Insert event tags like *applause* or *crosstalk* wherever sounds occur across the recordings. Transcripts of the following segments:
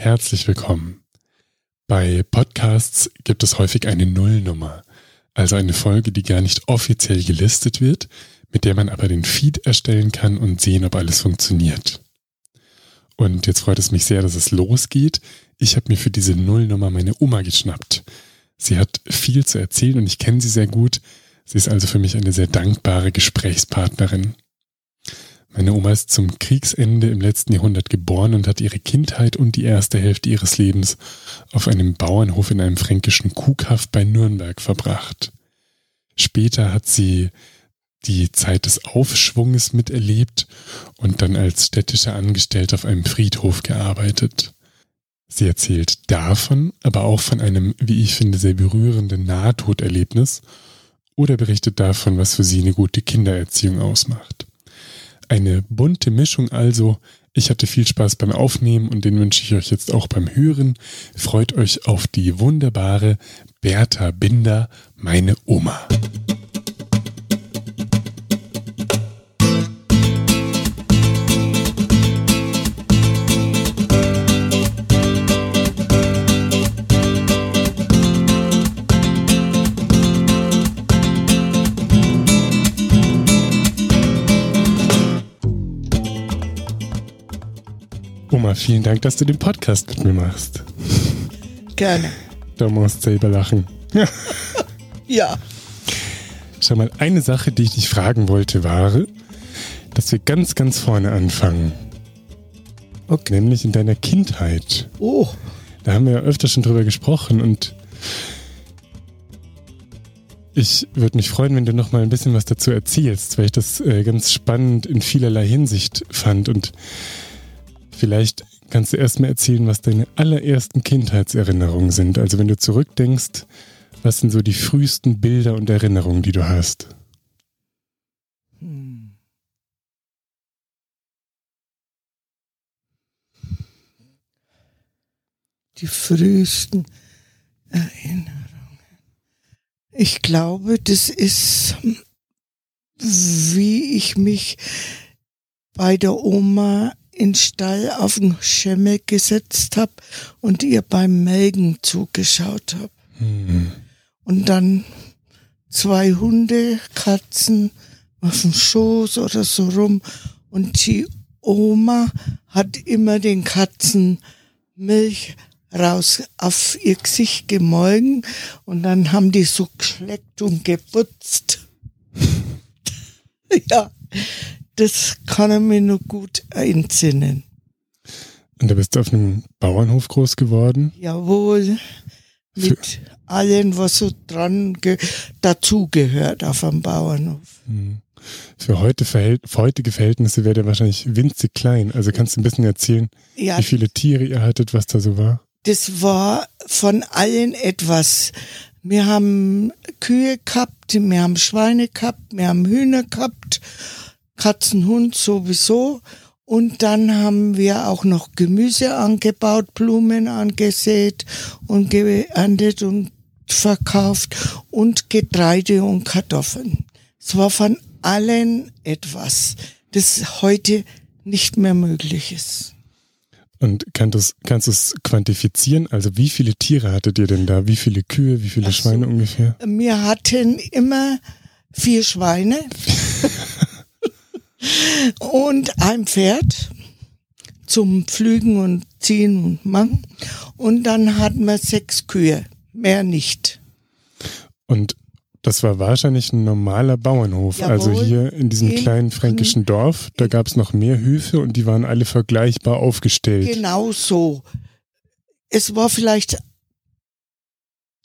Herzlich willkommen. Bei Podcasts gibt es häufig eine Nullnummer, also eine Folge, die gar nicht offiziell gelistet wird, mit der man aber den Feed erstellen kann und sehen, ob alles funktioniert. Und jetzt freut es mich sehr, dass es losgeht. Ich habe mir für diese Nullnummer meine Oma geschnappt. Sie hat viel zu erzählen und ich kenne sie sehr gut. Sie ist also für mich eine sehr dankbare Gesprächspartnerin. Meine Oma ist zum Kriegsende im letzten Jahrhundert geboren und hat ihre Kindheit und die erste Hälfte ihres Lebens auf einem Bauernhof in einem fränkischen Kuhkaff bei Nürnberg verbracht. Später hat sie die Zeit des Aufschwunges miterlebt und dann als städtischer Angestellter auf einem Friedhof gearbeitet. Sie erzählt davon, aber auch von einem, wie ich finde, sehr berührenden Nahtoderlebnis oder berichtet davon, was für sie eine gute Kindererziehung ausmacht. Eine bunte Mischung also. Ich hatte viel Spaß beim Aufnehmen und den wünsche ich euch jetzt auch beim Hören. Freut euch auf die wunderbare Bertha Binder, meine Oma. Oma, vielen Dank, dass du den Podcast mit mir machst. Gerne. Du musst selber lachen. *laughs* Ja. Schau mal, eine Sache, die ich dich fragen wollte, war, dass wir ganz, ganz vorne anfangen. Okay. Nämlich in deiner Kindheit. Oh, Da haben wir ja öfter schon drüber gesprochen und ich würde mich freuen, wenn du noch mal ein bisschen was dazu erzählst, weil ich das äh, ganz spannend in vielerlei Hinsicht fand und vielleicht kannst du erst mal erzählen, was deine allerersten Kindheitserinnerungen sind. Also wenn du zurückdenkst, was sind so die frühesten Bilder und Erinnerungen, die du hast? Hm. die frühesten Erinnerungen. Ich glaube, das ist, wie ich mich bei der Oma in Stall auf den Schemmel gesetzt habe und ihr beim Melken zugeschaut habe. Hm. Und dann zwei Hunde, Katzen auf dem Schoß oder so rum. Und die Oma hat immer den Katzen Milch raus auf ihr Gesicht gemolken und dann haben die so geschleckt und geputzt. *laughs* ja, das kann ich mir noch gut entsinnen. Und da bist du auf einem Bauernhof groß geworden. Jawohl, mit allem, was so dran ge dazugehört auf einem Bauernhof. Hm. Für, heute Verhält für heutige Verhältnisse wäre der wahrscheinlich winzig klein. Also kannst du ein bisschen erzählen, Ja, wie viele Tiere ihr hattet, was da so war? das war von allen etwas. Wir haben Kühe gehabt, wir haben Schweine gehabt, wir haben Hühner gehabt, Katzen, Hund sowieso. Und dann haben wir auch noch Gemüse angebaut, Blumen angesät und geerntet und verkauft und Getreide und Kartoffeln. Es war von allen etwas, das heute nicht mehr möglich ist. Und kann du's, kannst du es quantifizieren? Also wie viele Tiere hattet ihr denn da? Wie viele Kühe, wie viele so. Schweine ungefähr? Wir hatten immer vier Schweine *laughs* und ein Pferd zum Pflügen und Ziehen und Machen. Und dann hatten wir sechs Kühe, mehr nicht. Und das war wahrscheinlich ein normaler Bauernhof. Jawohl. Also hier in diesem In- kleinen fränkischen Dorf, da gab es noch mehr Höfe und die waren alle vergleichbar aufgestellt. Genau so. Es war vielleicht,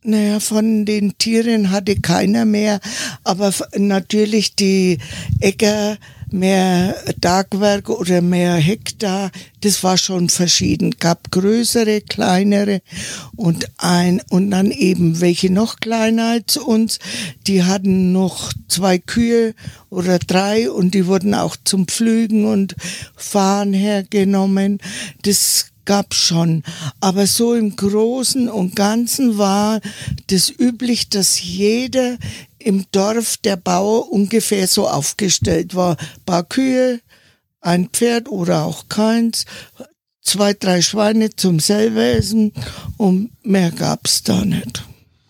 naja, von den Tieren hatte keiner mehr, aber natürlich die Äcker, mehr Tagwerk oder mehr Hektar, das war schon verschieden. Gab größere, kleinere und ein, und dann eben welche noch kleiner als uns. Die hatten noch zwei Kühe oder drei und die wurden auch zum Pflügen und Fahren hergenommen. Das gab schon. Aber so im Großen und Ganzen war das üblich, dass jeder im Dorf der Bauer ungefähr so aufgestellt war. Paar Kühe, ein Pferd oder auch keins, zwei, drei Schweine zum selber essen und mehr gab's da nicht.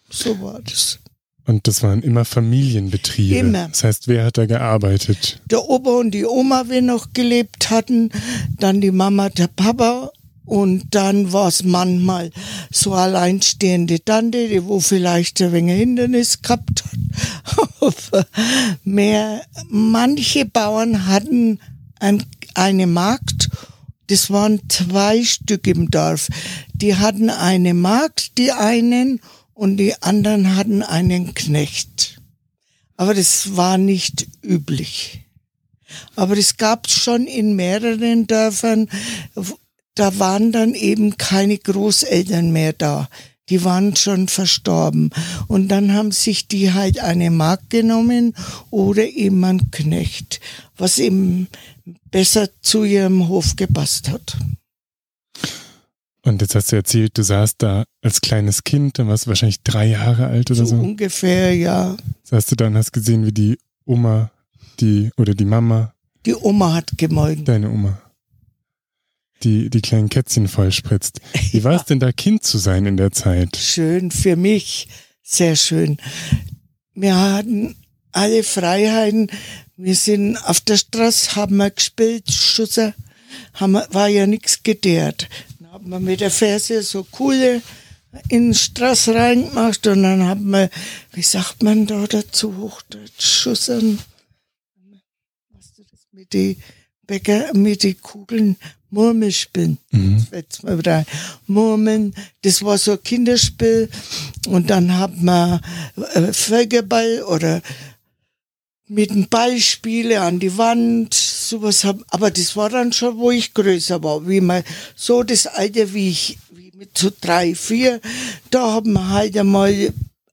So war das. Und das waren immer Familienbetriebe. Immer. Das heißt, wer hat da gearbeitet? Der Opa und die Oma, wir noch gelebt hatten, dann die Mama, der Papa und dann war es manchmal so alleinstehende Tante, die wo vielleicht ein wenig Hindernis gehabt hat. Aber *laughs* mehr, manche Bauern hatten ein, eine Magd, das waren zwei Stück im Dorf. Die hatten eine Magd, die einen, und die anderen hatten einen Knecht. Aber das war nicht üblich. Aber es gab schon in mehreren Dörfern, da waren dann eben keine Großeltern mehr da. Die waren schon verstorben. Und dann haben sich die halt eine Magd genommen oder eben ein Knecht, was eben besser zu ihrem Hof gepasst hat. Und jetzt hast du erzählt, du saßt da als kleines Kind, dann warst du wahrscheinlich drei Jahre alt oder so. so. Ungefähr, ja. Saßt du da und hast gesehen, wie die Oma, die oder die Mama. Die Oma hat gemolken. Deine Oma die, die kleinen Kätzchen vollspritzt. Wie *laughs* war es denn da, Kind zu sein in der Zeit? Schön, für mich sehr schön. Wir hatten alle Freiheiten. Wir sind auf der Straße, haben wir gespielt, Schusser, haben wir, war ja nichts gedehrt. Dann haben wir mit der Ferse so coole in die Straße reingemacht und dann haben wir, wie sagt man da dazu, Hochdeutsch, Schussern, was du das mit die Bäcker, mit die Kugeln, Mhm. Jetzt mal wieder Murmeln. Das war so ein Kinderspiel. Und dann hat man äh, Völkerball oder mit dem Ball spiele an die Wand, sowas hab, aber das war dann schon, wo ich größer war, wie man, so das Alter wie ich, wie mit so drei, vier, da haben wir halt einmal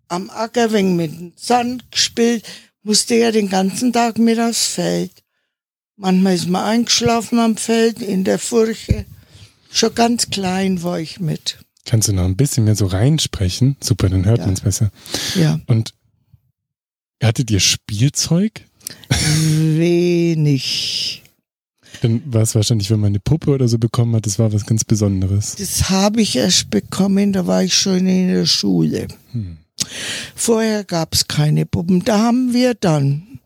am Acker wegen mit dem Sand gespielt, musste ja den ganzen Tag mit aufs Feld. Manchmal ist man eingeschlafen am Feld in der Furche. Schon ganz klein war ich mit. Kannst du noch ein bisschen mehr so reinsprechen? Super, dann hört ja. man es besser. Ja. Und hattet ihr Spielzeug? Wenig. Dann war es wahrscheinlich, wenn man eine Puppe oder so bekommen hat, das war was ganz Besonderes. Das habe ich erst bekommen, da war ich schon in der Schule. Hm. Vorher gab es keine Puppen. Da haben wir dann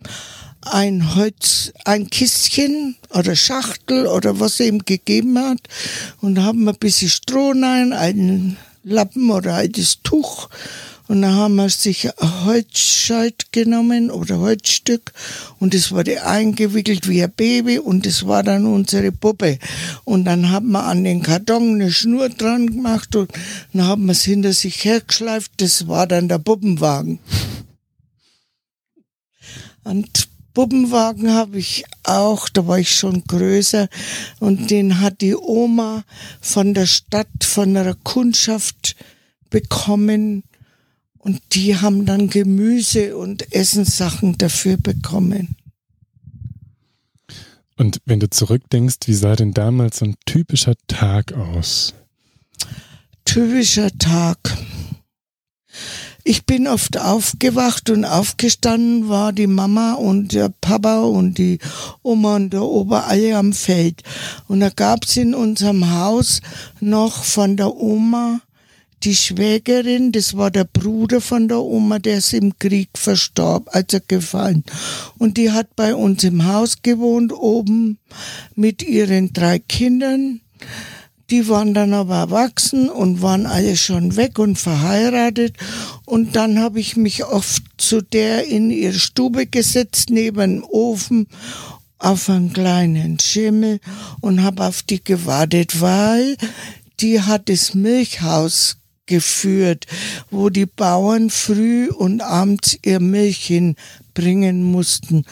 ein Holz, ein Kistchen oder Schachtel oder was er ihm gegeben hat und haben ein bisschen Stroh rein, einen Lappen oder altes Tuch und dann haben wir sich ein Holzscheit genommen oder Holzstück und es wurde eingewickelt wie ein Baby und das war dann unsere Puppe. Und dann haben wir an den Karton eine Schnur dran gemacht und dann haben wir es hinter sich hergeschleift. Das war dann der Puppenwagen. Und Puppenwagen habe ich auch, da war ich schon größer und den hat die Oma von der Stadt, von einer Kundschaft bekommen und die haben dann Gemüse und Essenssachen dafür bekommen. Und wenn du zurückdenkst, wie sah denn damals so ein typischer Tag aus? Typischer Tag. Ich bin oft aufgewacht und aufgestanden, war die Mama und der Papa und die Oma und der Opa alle am Feld. Und da gab's in unserem Haus noch von der Oma die Schwägerin, das war der Bruder von der Oma, der ist im Krieg verstorben, als er gefallen. Und die hat bei uns im Haus gewohnt, oben mit ihren drei Kindern. Die waren dann aber erwachsen und waren alle schon weg und verheiratet. Und dann habe ich mich oft zu der in ihre Stube gesetzt, neben dem Ofen, auf einen kleinen Schimmel und habe auf die gewartet, weil die hat das Milchhaus geführt, wo die Bauern früh und abends ihr Milch hinbringen mussten.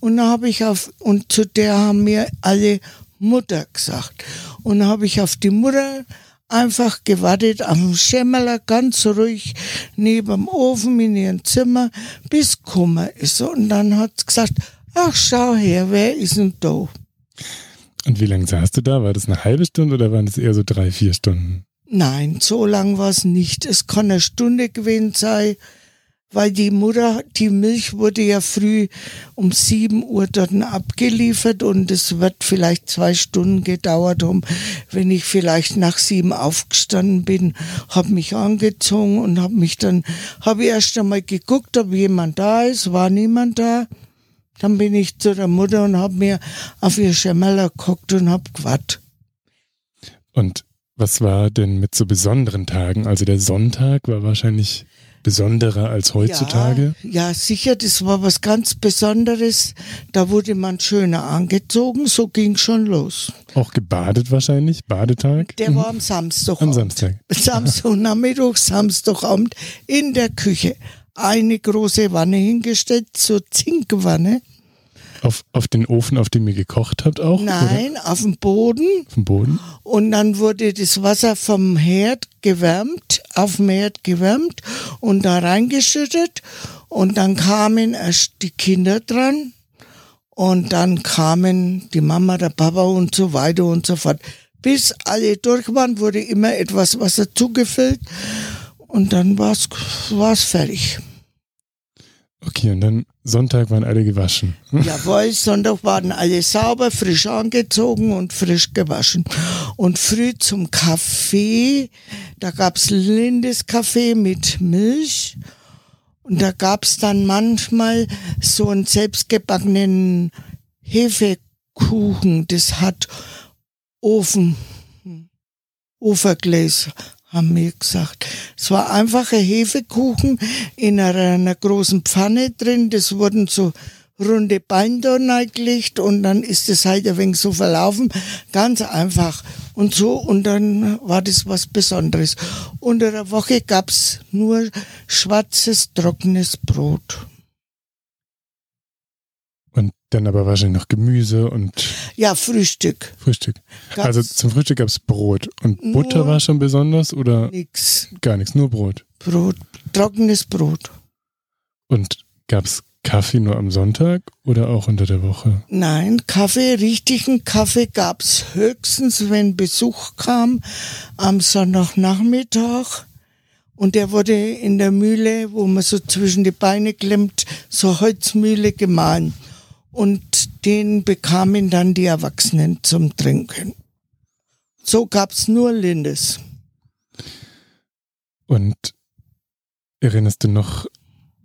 Und da habe ich auf, und zu der haben mir alle Mutter gesagt. Und dann habe ich auf die Mutter einfach gewartet am Schemmerler ganz ruhig neben dem Ofen in ihrem Zimmer, bis Kummer ist. Und dann hat sie gesagt, ach schau her, wer ist denn da? Und wie lange saßt du da? War das eine halbe Stunde oder waren das eher so drei, vier Stunden? Nein, so lang war es nicht. Es kann eine Stunde gewesen sein, weil die Mutter, die Milch wurde ja früh um sieben Uhr dort abgeliefert und es wird vielleicht zwei Stunden gedauert haben, wenn ich vielleicht nach sieben aufgestanden bin, habe mich angezogen und habe mich dann, habe erst einmal geguckt, ob jemand da ist, war niemand da. Dann bin ich zu der Mutter und habe mir auf ihr Schemmerler geguckt und habe gewartet. Und was war denn mit so besonderen Tagen? Also der Sonntag war wahrscheinlich besonderer als heutzutage? Ja, ja, sicher, das war was ganz Besonderes. Da wurde man schöner angezogen, so ging schon los. Auch gebadet wahrscheinlich, Badetag? Der war am Samstag. Am Samstag. *laughs* Samstagnachmittag, Samstagabend in der Küche. Eine große Wanne hingestellt, so Zinkwanne. Auf, auf den Ofen, auf dem ihr gekocht habt auch? Nein, oder? auf dem Boden. Auf dem Boden. Und dann wurde das Wasser vom Herd gewärmt, auf dem Herd gewärmt und da reingeschüttet. Und dann kamen erst die Kinder dran. Und dann kamen die Mama, der Papa und so weiter und so fort. Bis alle durch waren, wurde immer etwas Wasser zugefüllt. Und dann war es fertig. Okay, und dann Sonntag waren alle gewaschen. Jawohl, Sonntag waren alle sauber, frisch angezogen und frisch gewaschen. Und früh zum Kaffee, da gab's Lindes Kaffee mit Milch. Und da gab's dann manchmal so einen selbstgebackenen Hefekuchen, das hat Ofen, Ofengläser haben wir gesagt. Es war einfach ein Hefekuchen in einer, großen Pfanne drin. Das wurden so runde Beine da reingelegt und dann ist es halt ein wenig so verlaufen. Ganz einfach. Und so, und dann war das was Besonderes. Unter der Woche gab's nur schwarzes, trockenes Brot. Dann aber wahrscheinlich noch Gemüse und. Ja, Frühstück. Frühstück. Gab's also zum Frühstück gab es Brot. Und Butter war schon besonders oder? Nix. Gar nichts, nur Brot. Brot, trockenes Brot. Und gab es Kaffee nur am Sonntag oder auch unter der Woche? Nein, Kaffee, richtigen Kaffee gab's höchstens, wenn Besuch kam am Sonntagnachmittag. Und der wurde in der Mühle, wo man so zwischen die Beine klemmt, so Holzmühle gemahlen und den bekamen dann die Erwachsenen zum Trinken. So gab's nur Lindes. Und erinnerst du noch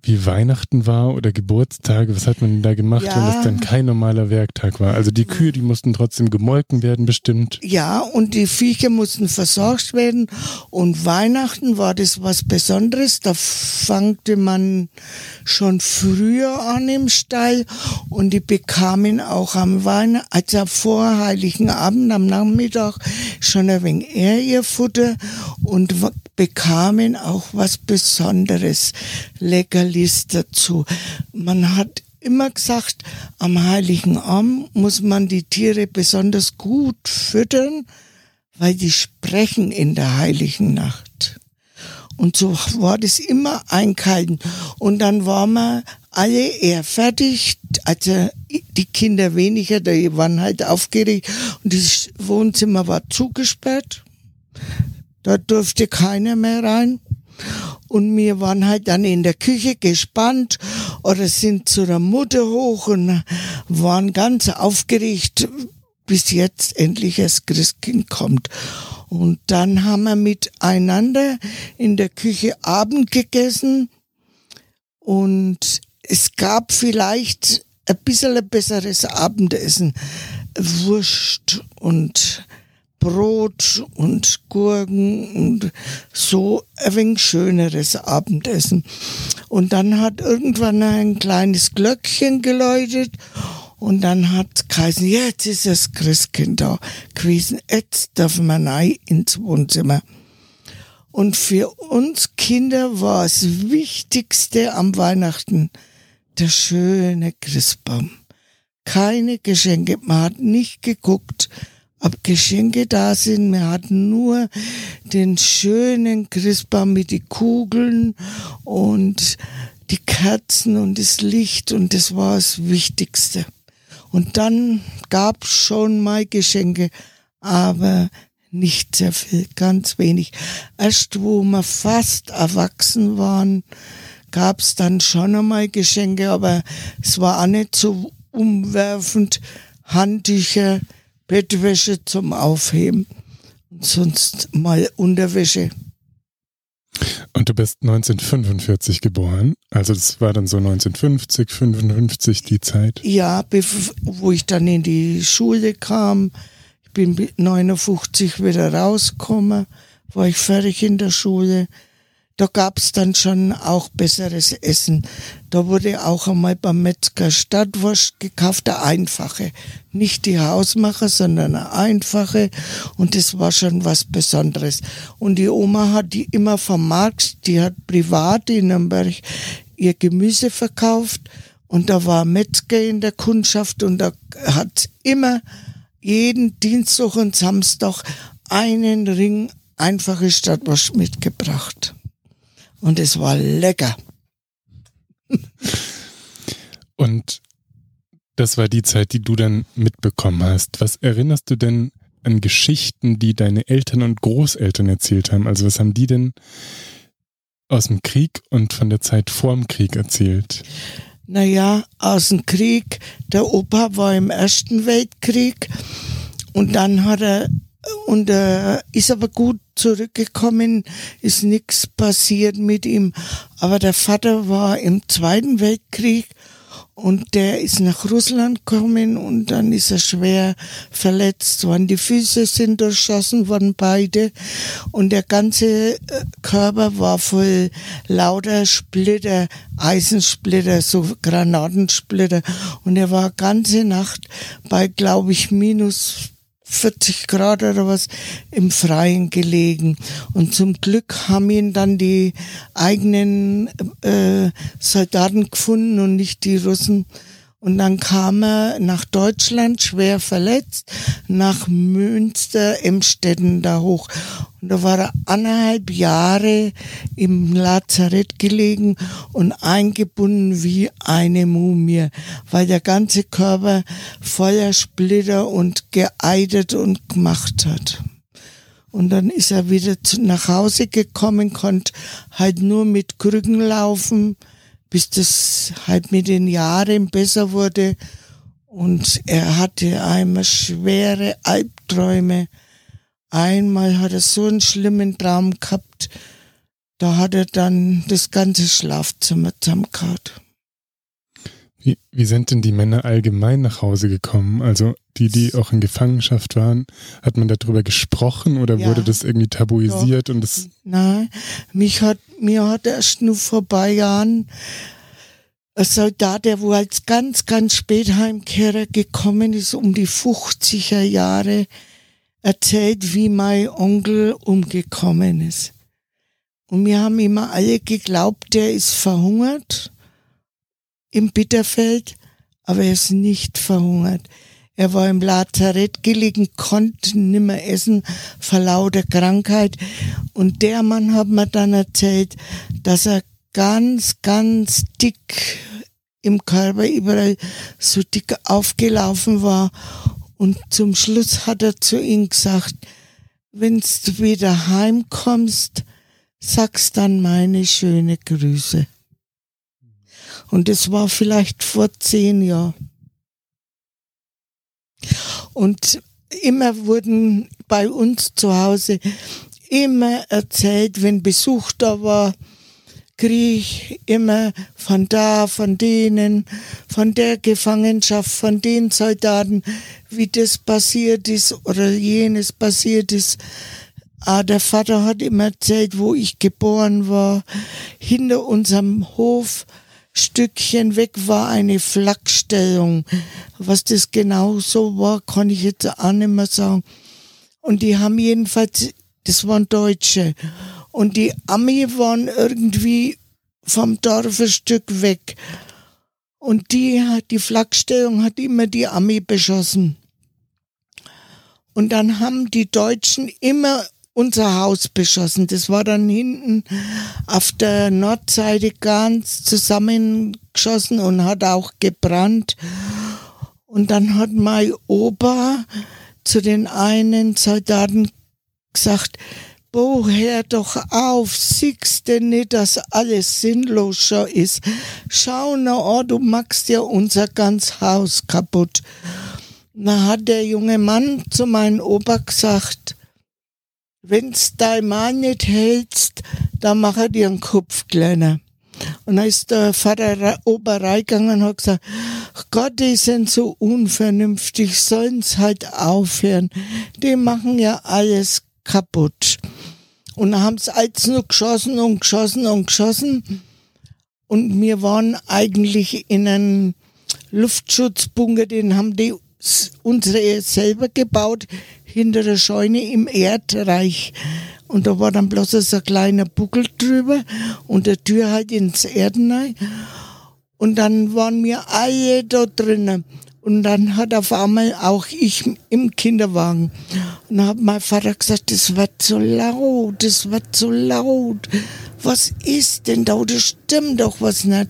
wie Weihnachten war oder Geburtstage, was hat man da gemacht, ja. wenn es dann kein normaler Werktag war? Also die Kühe, die mussten trotzdem gemolken werden, bestimmt. Ja, und die Viecher mussten versorgt werden. Und Weihnachten war das was Besonderes. Da fangte man schon früher an im Stall und die bekamen auch am Weihnachten, also vor Heiligen Abend am Nachmittag schon ein wenig eher ihr Futter und bekamen auch was Besonderes, Leckerlis dazu. Man hat immer gesagt, am Heiligen Abend muss man die Tiere besonders gut füttern, weil die sprechen in der Heiligen Nacht. Und so war das immer einkalten. Und dann waren wir alle eher fertig, also die Kinder weniger, die waren halt aufgeregt und das Wohnzimmer war zugesperrt. Da durfte keiner mehr rein. Und wir waren halt dann in der Küche gespannt oder sind zu der Mutter hoch und waren ganz aufgeregt, bis jetzt endlich das Christkind kommt. Und dann haben wir miteinander in der Küche Abend gegessen und es gab vielleicht ein bisschen besseres Abendessen. Wurst und Brot und Gurken und so ein wenig schöneres Abendessen. Und dann hat irgendwann ein kleines Glöckchen geläutet und dann hat geheißen, jetzt ist das Christkind da gewesen, jetzt dürfen wir rein ins Wohnzimmer. Und für uns Kinder war das Wichtigste am Weihnachten der schöne Christbaum. Keine Geschenke, man hat nicht geguckt, ob Geschenke da sind. Wir hatten nur den schönen Christbaum mit die Kugeln und die Kerzen und das Licht und das war das Wichtigste. Und dann gab es schon mal Geschenke, aber nicht sehr viel, ganz wenig. Erst wo wir fast erwachsen waren, gab es dann schon einmal Geschenke, aber es war auch nicht so umwerfend. Handtücher, Bettwäsche zum Aufheben und sonst mal Unterwäsche. Und du bist 1945 geboren, also das war dann so 1950, 55 die Zeit. Ja, wo ich dann in die Schule kam. Ich bin 59 wieder rausgekommen, war ich fertig in der Schule da gab's dann schon auch besseres Essen. Da wurde auch einmal beim Metzger Stadtwurst gekauft, eine einfache. Nicht die Hausmacher, sondern eine einfache. Und das war schon was Besonderes. Und die Oma hat die immer vom Markt, die hat privat in Nürnberg ihr Gemüse verkauft. Und da war Metzger in der Kundschaft und da hat immer jeden Dienstag und Samstag einen Ring einfache Stadtwurst mitgebracht und es war lecker. Und das war die Zeit, die du dann mitbekommen hast. Was erinnerst du denn an Geschichten, die deine Eltern und Großeltern erzählt haben? Also was haben die denn aus dem Krieg und von der Zeit vor dem Krieg erzählt? Naja, aus dem Krieg. Der Opa war im Ersten Weltkrieg und dann hat er und äh, ist aber gut zurückgekommen, ist nichts passiert mit ihm. Aber der Vater war im Zweiten Weltkrieg und der ist nach Russland gekommen und dann ist er schwer verletzt worden. Die Füße sind durchschossen worden, beide. Und der ganze äh, Körper war voll lauter Splitter, Eisensplitter, so Granatensplitter. Und er war ganze Nacht bei, glaube ich, minus 40 Grad oder was im Freien gelegen. Und zum Glück haben ihn dann die eigenen äh, Soldaten gefunden und nicht die Russen. Und dann kam er nach Deutschland schwer verletzt, nach Münster, Emstetten da hoch. Und da war er anderthalb Jahre im Lazarett gelegen und eingebunden wie eine Mumie, weil der ganze Körper voller Splitter und geeidet und gemacht hat. Und dann ist er wieder nach Hause gekommen, konnte halt nur mit Krücken laufen bis das halt mit den Jahren besser wurde. Und er hatte einmal schwere Albträume. Einmal hat er so einen schlimmen Traum gehabt, da hat er dann das ganze Schlafzimmer zusammengehauen. Wie, wie sind denn die Männer allgemein nach Hause gekommen? Also die, die auch in Gefangenschaft waren, hat man darüber gesprochen oder ja, wurde das irgendwie tabuisiert doch. und das? Nein, mich hat, mir hat erst nur vor paar Jahren ein Soldat, der wo als ganz, ganz spät Heimkehrer gekommen ist, um die 50er Jahre, erzählt, wie mein Onkel umgekommen ist. Und wir haben immer alle geglaubt, der ist verhungert im Bitterfeld, aber er ist nicht verhungert. Er war im Lazarett gelegen, konnte nimmer essen vor lauter Krankheit. Und der Mann hat mir dann erzählt, dass er ganz, ganz dick im Körper überall so dick aufgelaufen war. Und zum Schluss hat er zu ihm gesagt, wenn du wieder heimkommst, sagst dann meine schöne Grüße. Und es war vielleicht vor zehn Jahren. Und immer wurden bei uns zu Hause immer erzählt, wenn Besuch da war, kriege ich immer von da, von denen, von der Gefangenschaft, von den Soldaten, wie das passiert ist oder jenes passiert ist. Ah, der Vater hat immer erzählt, wo ich geboren war. Hinter unserem Hof Stückchen weg war eine Flakstellung. Was das genau so war, kann ich jetzt auch nicht mehr sagen. Und die haben jedenfalls, das waren Deutsche. Und die Ami waren irgendwie vom Dorf ein Stück weg. Und die, die Flakstellung hat immer die Ami beschossen. Und dann haben die Deutschen immer unser Haus beschossen. Das war dann hinten auf der Nordseite ganz zusammengeschossen und hat auch gebrannt. Und dann hat mein Opa zu den einen Soldaten gesagt, Bo, hör doch auf, siehst denn nicht, dass alles sinnlos schon ist. Schau na an, du machst ja unser ganz Haus kaputt. Na hat der junge Mann zu meinem Opa gesagt, wenn's dein Mann nicht hältst, dann mach er dir einen Kopf kleiner. Und dann ist der Vater Opa reingegangen und hat gesagt, Gott, die sind so unvernünftig, sollen's halt aufhören. Die machen ja alles kaputt. Und dann haben sie alles nur geschossen und geschossen und geschossen. Und wir waren eigentlich in einem Luftschutzbunker, den haben die unsere selber gebaut, hinter der Scheune im Erdreich. Und da war dann bloß so ein kleiner Buckel drüber und der Tür halt ins Erden rein. Und dann waren wir alle da drinnen. Und dann hat auf einmal auch ich im Kinderwagen. Und dann hat mein Vater gesagt, das wird so laut, das wird so laut. Was ist denn da? Das stimmt doch was nicht.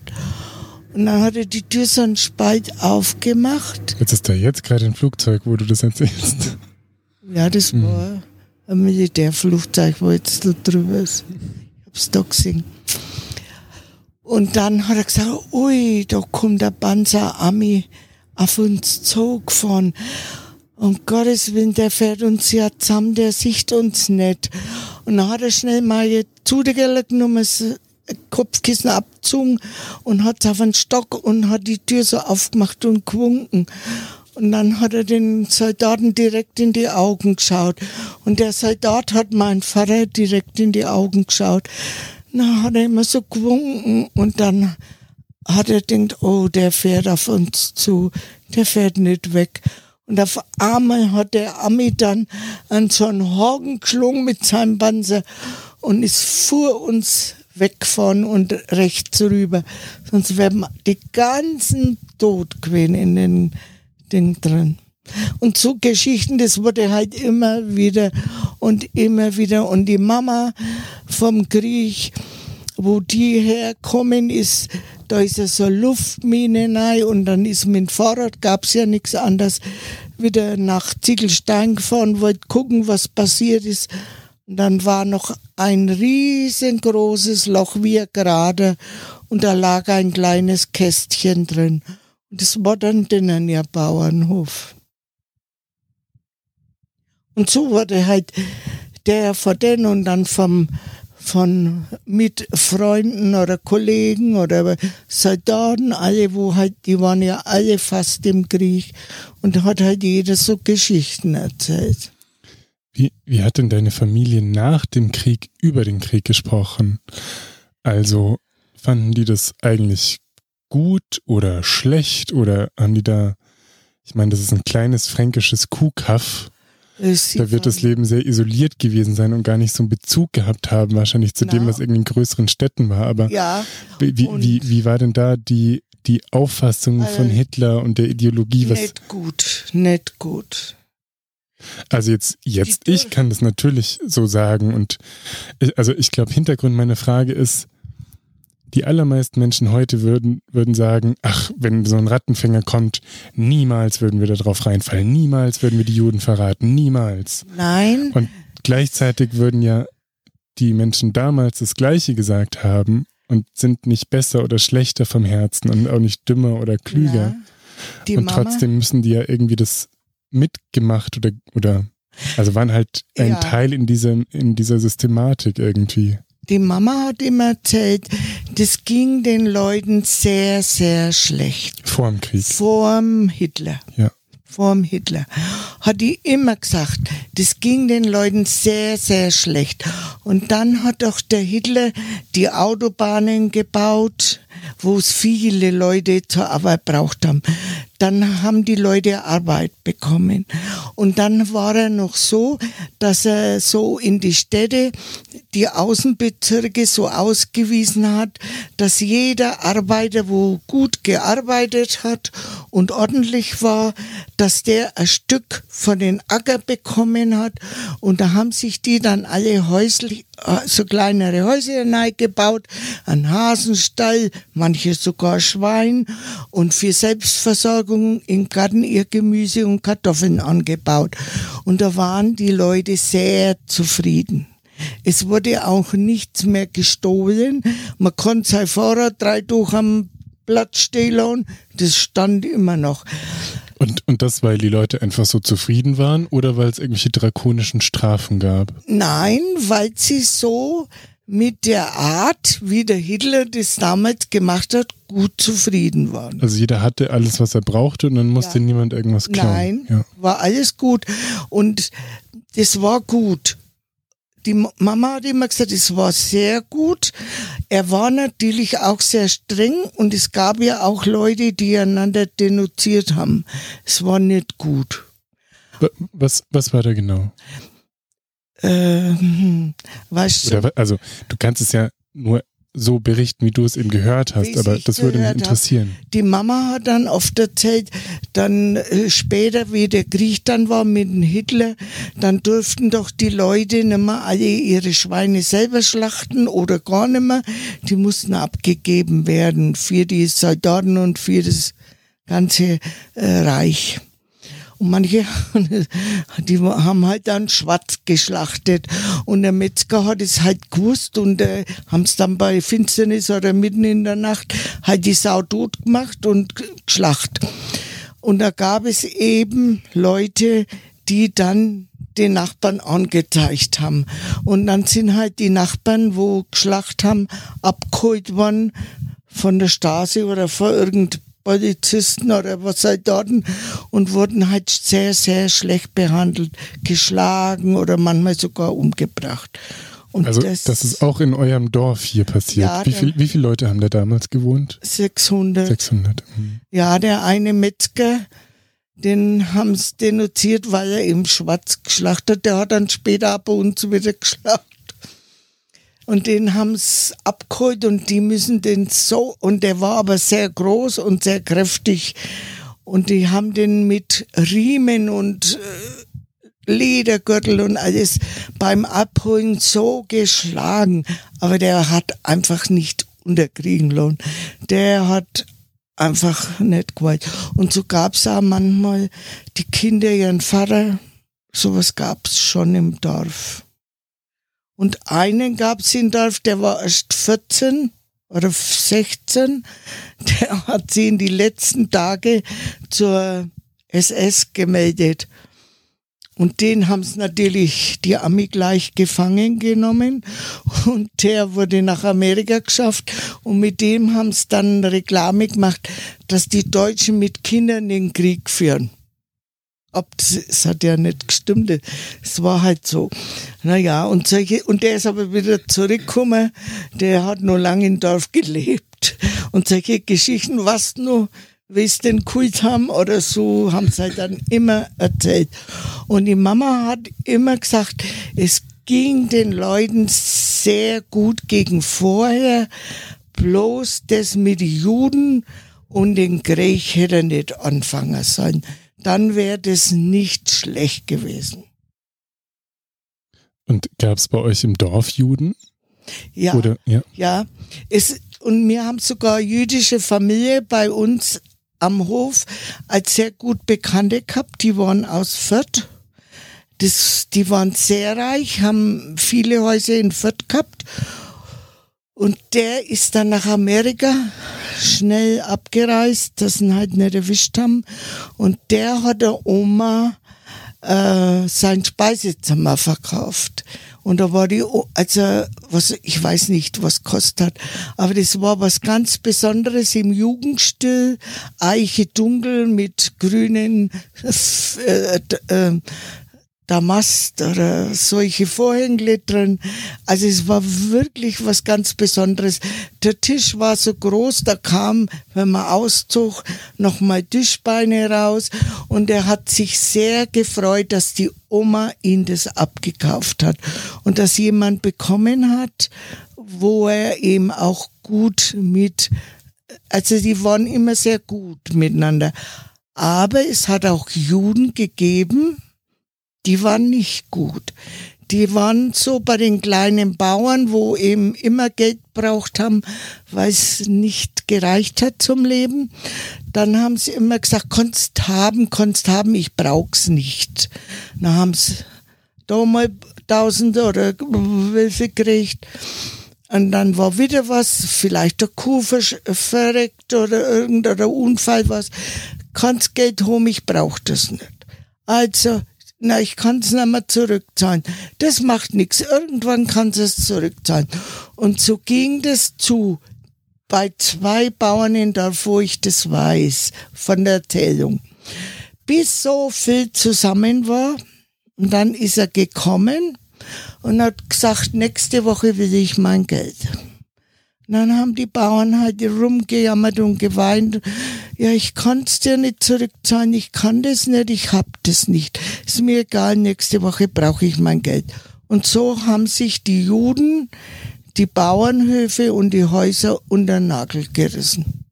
Und dann hat er die Tür so einen Spalt aufgemacht. Jetzt ist da jetzt gerade ein Flugzeug, wo du das erzählst. Ja, das mhm. war ein Militärflugzeug, wo jetzt da drüber ist. Ich hab's da gesehen. Und dann hat er gesagt, ui, da kommt der Panzer Ami auf uns zugefahren. Um Gottes Willen, der fährt uns ja zusammen, der sieht uns nicht. Und dann hat er schnell mal zu der genommen, das Kopfkissen abgezogen und hat auf einen Stock und hat die Tür so aufgemacht und gewunken. Und dann hat er den Soldaten direkt in die Augen geschaut. Und der Soldat hat meinen Vater direkt in die Augen geschaut. Na, hat er immer so gewunken und dann hat er gedacht, oh, der fährt auf uns zu, der fährt nicht weg. Und auf einmal hat der Ami dann an so einen Haken geschlungen mit seinem Panzer und ist vor uns weggefahren und rechts rüber. Sonst wären die ganzen gewesen in den Ding drin. Und so Geschichten, das wurde halt immer wieder und immer wieder. Und die Mama vom Krieg, wo die herkommen ist, da ist ja so Luftmine rein und dann ist mit dem Fahrrad, gab's ja nichts anderes, wieder nach Ziegelstein gefahren, wollte gucken, was passiert ist. Dann war noch ein riesengroßes Loch wie gerade und da lag ein kleines Kästchen drin. Und das war dann drinnen ihr Bauernhof. Und so wurde halt der von denen und dann vom, von mit Freunden oder Kollegen oder Soldaten, alle, wo halt, die waren ja alle fast im Krieg und hat halt jeder so Geschichten erzählt. Wie, wie hat denn deine Familie nach dem Krieg über den Krieg gesprochen? Also fanden die das eigentlich gut oder schlecht oder haben die da, ich meine, das ist ein kleines fränkisches Kuhkaff. Da wird das Leben sehr isoliert gewesen sein und gar nicht so einen Bezug gehabt haben, wahrscheinlich zu Na. dem, was in den größeren Städten war. Aber ja, wie, wie, wie war denn da die, die Auffassung also von Hitler und der Ideologie? Was nicht gut, nicht gut. Also jetzt, jetzt, ich kann das natürlich so sagen und ich, also ich glaube, Hintergrund meiner Frage ist, die allermeisten Menschen heute würden, würden sagen, ach, wenn so ein Rattenfänger kommt, niemals würden wir da drauf reinfallen, niemals würden wir die Juden verraten, niemals. Nein. Und gleichzeitig würden ja die Menschen damals das Gleiche gesagt haben und sind nicht besser oder schlechter vom Herzen und auch nicht dümmer oder klüger. Ja, und Mama, trotzdem müssen die ja irgendwie das mitgemacht oder, oder also waren halt ein ja. Teil in dieser, in dieser Systematik irgendwie. Die Mama hat immer erzählt, das ging den Leuten sehr, sehr schlecht. Vor dem Krieg. Vor dem Hitler. Ja. Vor dem Hitler. Hat die immer gesagt, das ging den Leuten sehr, sehr schlecht. Und dann hat auch der Hitler die Autobahnen gebaut, wo es viele Leute zur Arbeit braucht haben dann haben die Leute Arbeit bekommen. Und dann war er noch so, dass er so in die Städte die Außenbezirke so ausgewiesen hat, dass jeder Arbeiter, wo gut gearbeitet hat und ordentlich war, dass der ein Stück von den Acker bekommen hat. Und da haben sich die dann alle häuslich, so kleinere Häuser gebaut, ein Hasenstall, manche sogar Schwein und für Selbstversorgung im Garten ihr Gemüse und Kartoffeln angebaut. Und da waren die Leute sehr zufrieden. Es wurde auch nichts mehr gestohlen. Man konnte sein Fahrrad drei durch am Platz stehen das stand immer noch. Und, und das, weil die Leute einfach so zufrieden waren oder weil es irgendwelche drakonischen Strafen gab? Nein, weil sie so mit der Art, wie der Hitler das damals gemacht hat, gut zufrieden waren. Also jeder hatte alles, was er brauchte und dann musste ja. niemand irgendwas klauen. Nein, ja. war alles gut und das war gut. Die Mama hat immer gesagt, es war sehr gut. Er war natürlich auch sehr streng und es gab ja auch Leute, die einander denunziert haben. Es war nicht gut. Was, was war da genau? Ähm, weißt du? Oder, also du kannst es ja nur so berichten, wie du es eben gehört hast, aber das würde mich interessieren. Hab. Die Mama hat dann oft erzählt, dann äh, später, wie der Krieg dann war mit dem Hitler, dann durften doch die Leute nicht mehr alle ihre Schweine selber schlachten oder gar nicht mehr. Die mussten abgegeben werden für die Soldaten und für das ganze äh, Reich. Und manche, *laughs* die haben halt dann schwarz geschlachtet. Und der Metzger hat es halt gewusst und äh, haben es dann bei Finsternis oder mitten in der Nacht halt die Sau tot gemacht und geschlacht. Und da gab es eben Leute, die dann den Nachbarn angezeigt haben. Und dann sind halt die Nachbarn, wo geschlacht haben, abgeholt worden von der Straße oder von irgendeinem Polizisten oder was Soldaten und wurden halt sehr, sehr schlecht behandelt, geschlagen oder manchmal sogar umgebracht. Und also das, das, ist auch in eurem Dorf hier passiert. Ja, wie, viel, wie viele Leute haben da damals gewohnt? 600. 600. Mhm. Ja, der eine Metzger, den haben sie denunziert, weil er eben schwarz geschlachtet. Der hat dann später ab und zu wieder *laughs* geschlachtet. Und den haben sie abgeholt und die müssen den so, und der war aber sehr groß und sehr kräftig. Und die haben den mit Riemen und äh, Ledergürtel und alles beim Abholen so geschlagen. Aber der hat einfach nicht unterkriegen lassen. Der hat einfach nicht gewollt. Und so gab's auch manchmal die Kinder ihren Vater. Sowas gab's schon im Dorf. Und einen gab es in Dorf, der war erst 14 oder 16. Der hat sie in die letzten Tage zur SS gemeldet. Und den haben es natürlich die Ami gleich gefangen genommen und der wurde nach Amerika geschafft und mit dem haben es dann Reklame gemacht, dass die Deutschen mit Kindern den Krieg führen ab, das hat ja nicht gestimmt. Es war halt so. Naja, und solche, und der ist aber wieder zurückgekommen. Der hat noch lange im Dorf gelebt. Und solche Geschichten, was nur, wie es den Kult haben oder so, haben sie halt dann immer erzählt. Und die Mama hat immer gesagt, es ging den Leuten sehr gut gegen vorher, bloß das mit Juden und den Krieg hätte er nicht anfangen sollen dann wäre das nicht schlecht gewesen. Und gab es bei euch im Dorf Juden? Ja. Oder, ja. ja. Es, und wir haben sogar jüdische Familie bei uns am Hof als sehr gut Bekannte gehabt. Die waren aus Fürth. Das, die waren sehr reich, haben viele Häuser in Fürth gehabt. Und der ist dann nach Amerika schnell abgereist, dass ihn halt nicht erwischt haben. Und der hat der Oma äh, sein Speisezimmer verkauft. Und da war die, also, was, ich weiß nicht, was kostet hat, aber das war was ganz Besonderes im Jugendstil. Eiche dunkel mit grünen äh, äh, Damast oder solche Vorhängle drin. Also es war wirklich was ganz Besonderes. Der Tisch war so groß, da kam, wenn man auszog, nochmal Tischbeine raus und er hat sich sehr gefreut, dass die Oma ihn das abgekauft hat und dass jemand bekommen hat, wo er eben auch gut mit, also die waren immer sehr gut miteinander. Aber es hat auch Juden gegeben, die waren nicht gut. Die waren so bei den kleinen Bauern, wo eben immer Geld braucht haben, weil es nicht gereicht hat zum Leben. Dann haben sie immer gesagt, kannst haben, kannst haben, ich brauch's nicht. Dann haben sie da mal 1000 oder viel gekriegt. Und dann war wieder was, vielleicht der Kuh verreckt oder irgendein Unfall was. Kannst Geld holen, ich brauch das nicht. Also, na, ich kann es nicht mehr zurückzahlen. Das macht nichts. Irgendwann kann es zurückzahlen. Und so ging das zu bei zwei Bauern in Dorf, wo ich das weiß, von der Erzählung. Bis so viel zusammen war, und dann ist er gekommen und hat gesagt, nächste Woche will ich mein Geld. Und dann haben die Bauern halt rumgejammert und geweint. Ja, ich kann es dir nicht zurückzahlen, ich kann das nicht, ich hab das nicht. Ist mir egal, nächste Woche brauche ich mein Geld. Und so haben sich die Juden die Bauernhöfe und die Häuser unter den Nagel gerissen.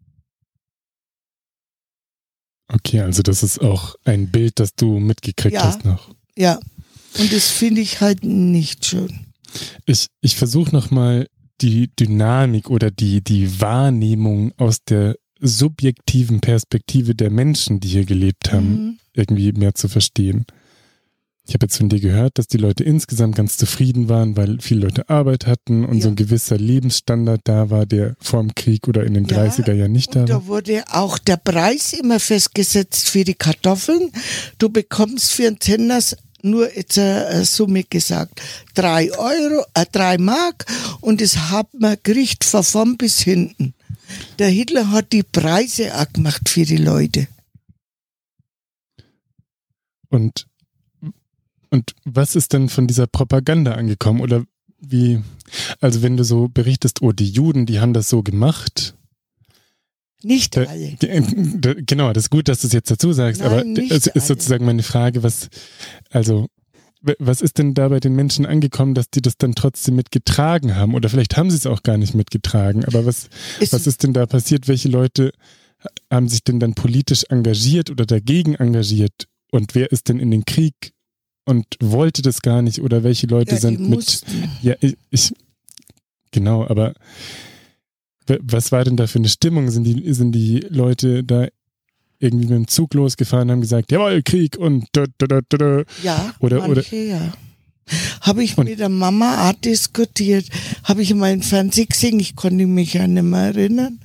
Okay, also das ist auch ein Bild, das du mitgekriegt Ja. hast noch. Ja, und das finde ich halt nicht schön. Ich, ich versuche nochmal die Dynamik oder die, die Wahrnehmung aus der subjektiven Perspektive der Menschen, die hier gelebt haben, Mhm. irgendwie mehr zu verstehen. Ich habe jetzt von dir gehört, dass die Leute insgesamt ganz zufrieden waren, weil viele Leute Arbeit hatten und Ja. so ein gewisser Lebensstandard da war, der vor dem Krieg oder in den Ja, 30er Jahren nicht da war. da wurde auch der Preis immer festgesetzt für die Kartoffeln. Du bekommst für einen Zehner nur jetzt eine, eine Summe gesagt. Drei Euro, äh, drei Mark und das hat man Gericht von vorn bis hinten. Der Hitler hat die Preise auch gemacht für die Leute. Und, und was ist denn von dieser Propaganda angekommen? Oder wie, also wenn du so berichtest, oh, die Juden, die haben das so gemacht. Nicht Äh, alle. D- Genau, das ist gut, dass du es jetzt dazu sagst, Nein, aber es ist alle. sozusagen meine Frage, was, also, was ist denn da bei den Menschen angekommen, dass die das dann trotzdem mitgetragen haben? Oder vielleicht haben sie es auch gar nicht mitgetragen, aber was, Es- was ist denn da passiert? Welche Leute haben sich denn dann politisch engagiert oder dagegen engagiert? Und wer ist denn in den Krieg und wollte das gar nicht? Oder welche Leute Ja, sind mit, ja, ich, ich genau, aber was war denn da für eine Stimmung? Sind die, sind die Leute da irgendwie mit dem Zug losgefahren, haben gesagt, jawohl, Krieg und da, da, da. Ja, Oder- manche, ja. Habe ich Und- mit der Mama auch diskutiert, habe ich mal im Fernsehen gesehen, ich konnte mich ja nicht mehr erinnern.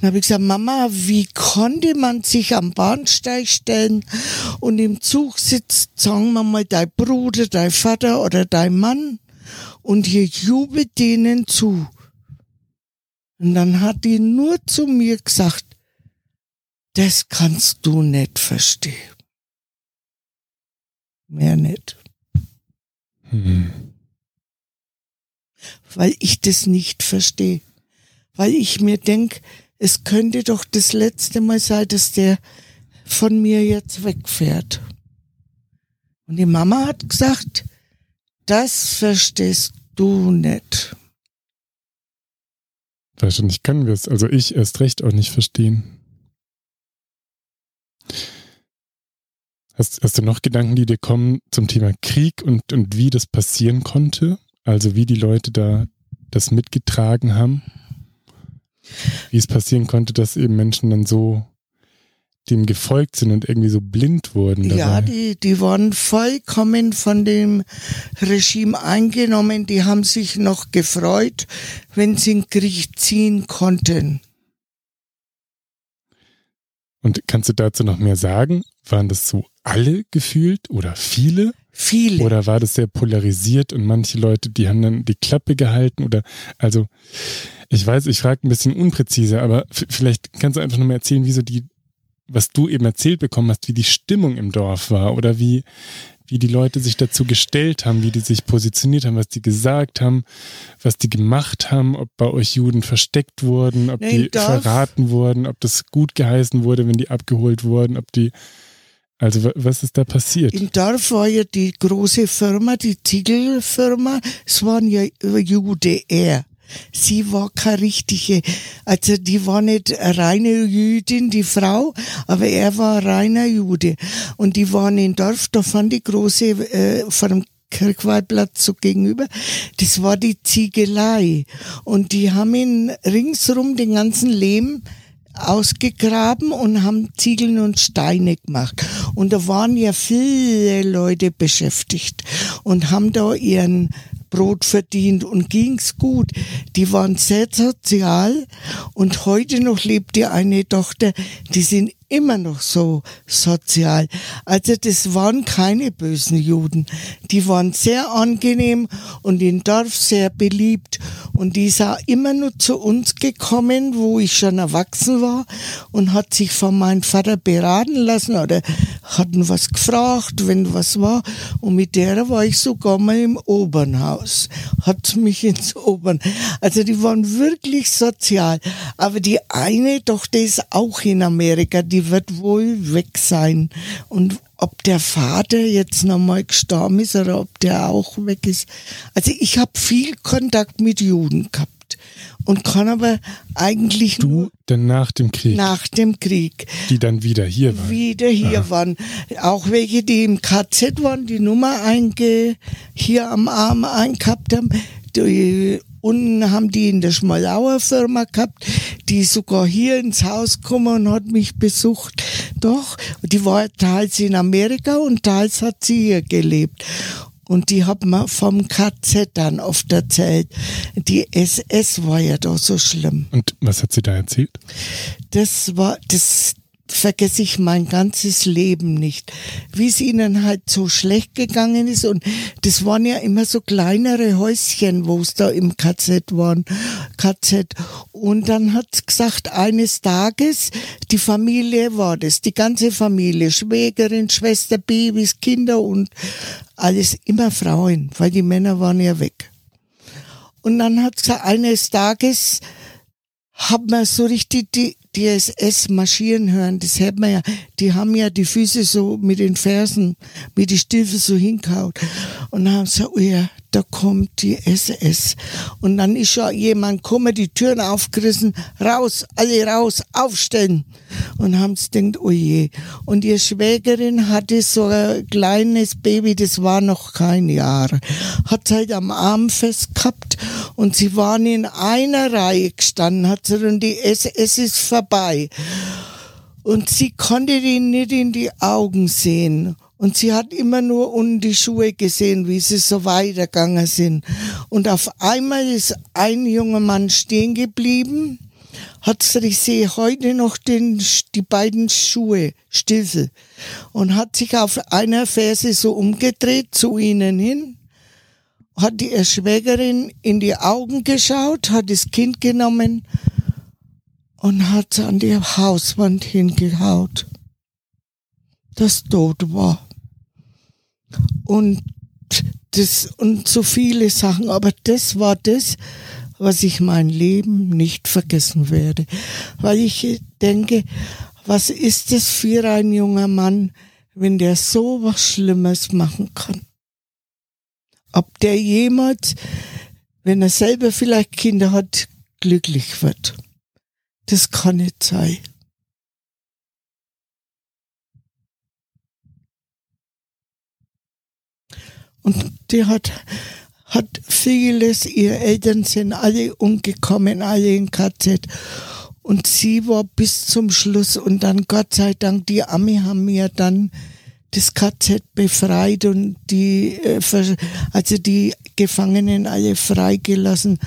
Dann habe ich gesagt, Mama, wie konnte man sich am Bahnsteig stellen und im Zug sitzt, sagen wir mal, dein Bruder, dein Vater oder dein Mann und hier jubelt denen zu. Und dann hat die nur zu mir gesagt, das kannst du nicht verstehen. Mehr nicht. Hm. weil ich das nicht verstehe. Weil ich mir denk, es könnte doch das letzte Mal sein, dass der von mir jetzt wegfährt. Und die Mama hat gesagt, das verstehst du nicht. Wahrscheinlich können wir es, also ich erst recht auch nicht verstehen. Hast, hast du noch Gedanken, die dir kommen zum Thema Krieg und, und wie das passieren konnte? Also wie die Leute da das mitgetragen haben? Wie es passieren konnte, dass eben Menschen dann so dem gefolgt sind und irgendwie so blind wurden dabei. Ja, die, die waren vollkommen von dem Regime eingenommen. Die haben sich noch gefreut, wenn sie in den Krieg ziehen konnten. Und kannst du dazu noch mehr sagen? Waren das so alle gefühlt oder viele? Viele. Oder war das sehr polarisiert und manche Leute, die haben dann die Klappe gehalten oder also ich weiß, ich frage ein bisschen unpräzise, aber vielleicht kannst du einfach nur mal erzählen, wie so die, was du eben erzählt bekommen hast, wie die Stimmung im Dorf war oder wie, wie die Leute sich dazu gestellt haben, wie die sich positioniert haben, was die gesagt haben, was die gemacht haben, ob bei euch Juden versteckt wurden, ob Nee, die Dorf- verraten wurden, ob das gut geheißen wurde, wenn die abgeholt wurden, ob die, also wa- was ist da passiert? Im Dorf war ja die große Firma, die Ziegelfirma, es waren ja Jude, er. Sie war keine richtige, also die war nicht eine reine Jüdin, die Frau, aber er war ein reiner Jude. Und die waren im Dorf, da fand die große, äh, vor dem Kirchweihplatz so gegenüber, das war die Ziegelei. Und die haben ihn ringsrum den ganzen Lehm ausgegraben und haben Ziegeln und Steine gemacht. Und da waren ja viele Leute beschäftigt und haben da ihren Brot verdient und ging's gut. Die waren sehr sozial und heute noch lebt die eine Tochter, die sind immer noch so sozial. Also das waren keine bösen Juden. Die waren sehr angenehm und im Dorf sehr beliebt. Und die ist auch immer nur zu uns gekommen, wo ich schon erwachsen war und hat sich von meinem Vater beraten lassen oder hatten was gefragt, wenn was war. Und mit der war ich sogar mal im Obernhaus. Hat mich ins Obern. Also die waren wirklich sozial. Aber die eine Tochter ist auch in Amerika. Die wird wohl weg sein. Und ob der Vater jetzt nochmal gestorben ist oder ob der auch weg ist. Also ich habe viel Kontakt mit Juden gehabt und kann aber eigentlich du nur denn nach dem Krieg nach dem Krieg die dann wieder hier waren wieder hier Aha. waren auch welche die im KZ waren die Nummer einge hier am Arm eingehabt haben die Unten haben die in der Schmalauer Firma gehabt, die sogar hier ins Haus gekommen und hat mich besucht. Doch, die war teils in Amerika und teils hat sie hier gelebt. Und die hat mir vom KZ dann oft erzählt. Die SS war ja da so schlimm. und was hat sie da erzählt Das war, das vergesse ich mein ganzes Leben nicht. Wie es ihnen halt so schlecht gegangen ist. Und das waren ja immer so kleinere Häuschen, wo es da im KZ waren. KZ. Und dann hat gesagt, eines Tages, die Familie war das, die ganze Familie, Schwägerin, Schwester, Babys, Kinder und alles immer Frauen, weil die Männer waren ja weg. Und dann hat gesagt, eines Tages hat man so richtig die, die SS marschieren hören. Das hört man ja. Die haben ja die Füße so mit den Fersen, mit die Stiefel so hingehaut. Und dann haben sie gesagt, oh ja, da kommt die SS. Und dann ist schon jemand gekommen, die Türen aufgerissen, raus, alle raus, aufstellen. Und haben sie gedacht, oh je. Und ihre Schwägerin hatte so ein kleines Baby, das war noch kein Jahr. Hat halt am Arm fest gehabt und sie waren in einer Reihe gestanden, hat sie und die SS ist vorbei. Und sie konnte den nicht in die Augen sehen. Und sie hat immer nur unten die Schuhe gesehen, wie sie so weitergegangen sind. Und auf einmal ist ein junger Mann stehen geblieben, hat ich sehe heute noch den, die beiden Schuhe, Stiefel. Und hat sich auf einer Ferse so umgedreht zu ihnen hin, hat die Schwägerin in die Augen geschaut, hat das Kind genommen und hat an die Hauswand hingehaut, das tot war. Und das, und so viele Sachen, aber das war das, was ich mein Leben nicht vergessen werde. Weil ich denke, was ist das für ein junger Mann, wenn der so was Schlimmes machen kann? Ob der jemals, wenn er selber vielleicht Kinder hat, glücklich wird. Das kann nicht sein. Und die hat, hat vieles, ihre Eltern sind alle umgekommen, alle in KZ. Und sie war bis zum Schluss und dann Gott sei Dank, die Ami haben mir dann das KZ befreit und die, äh, also die Gefangenen alle freigelassen.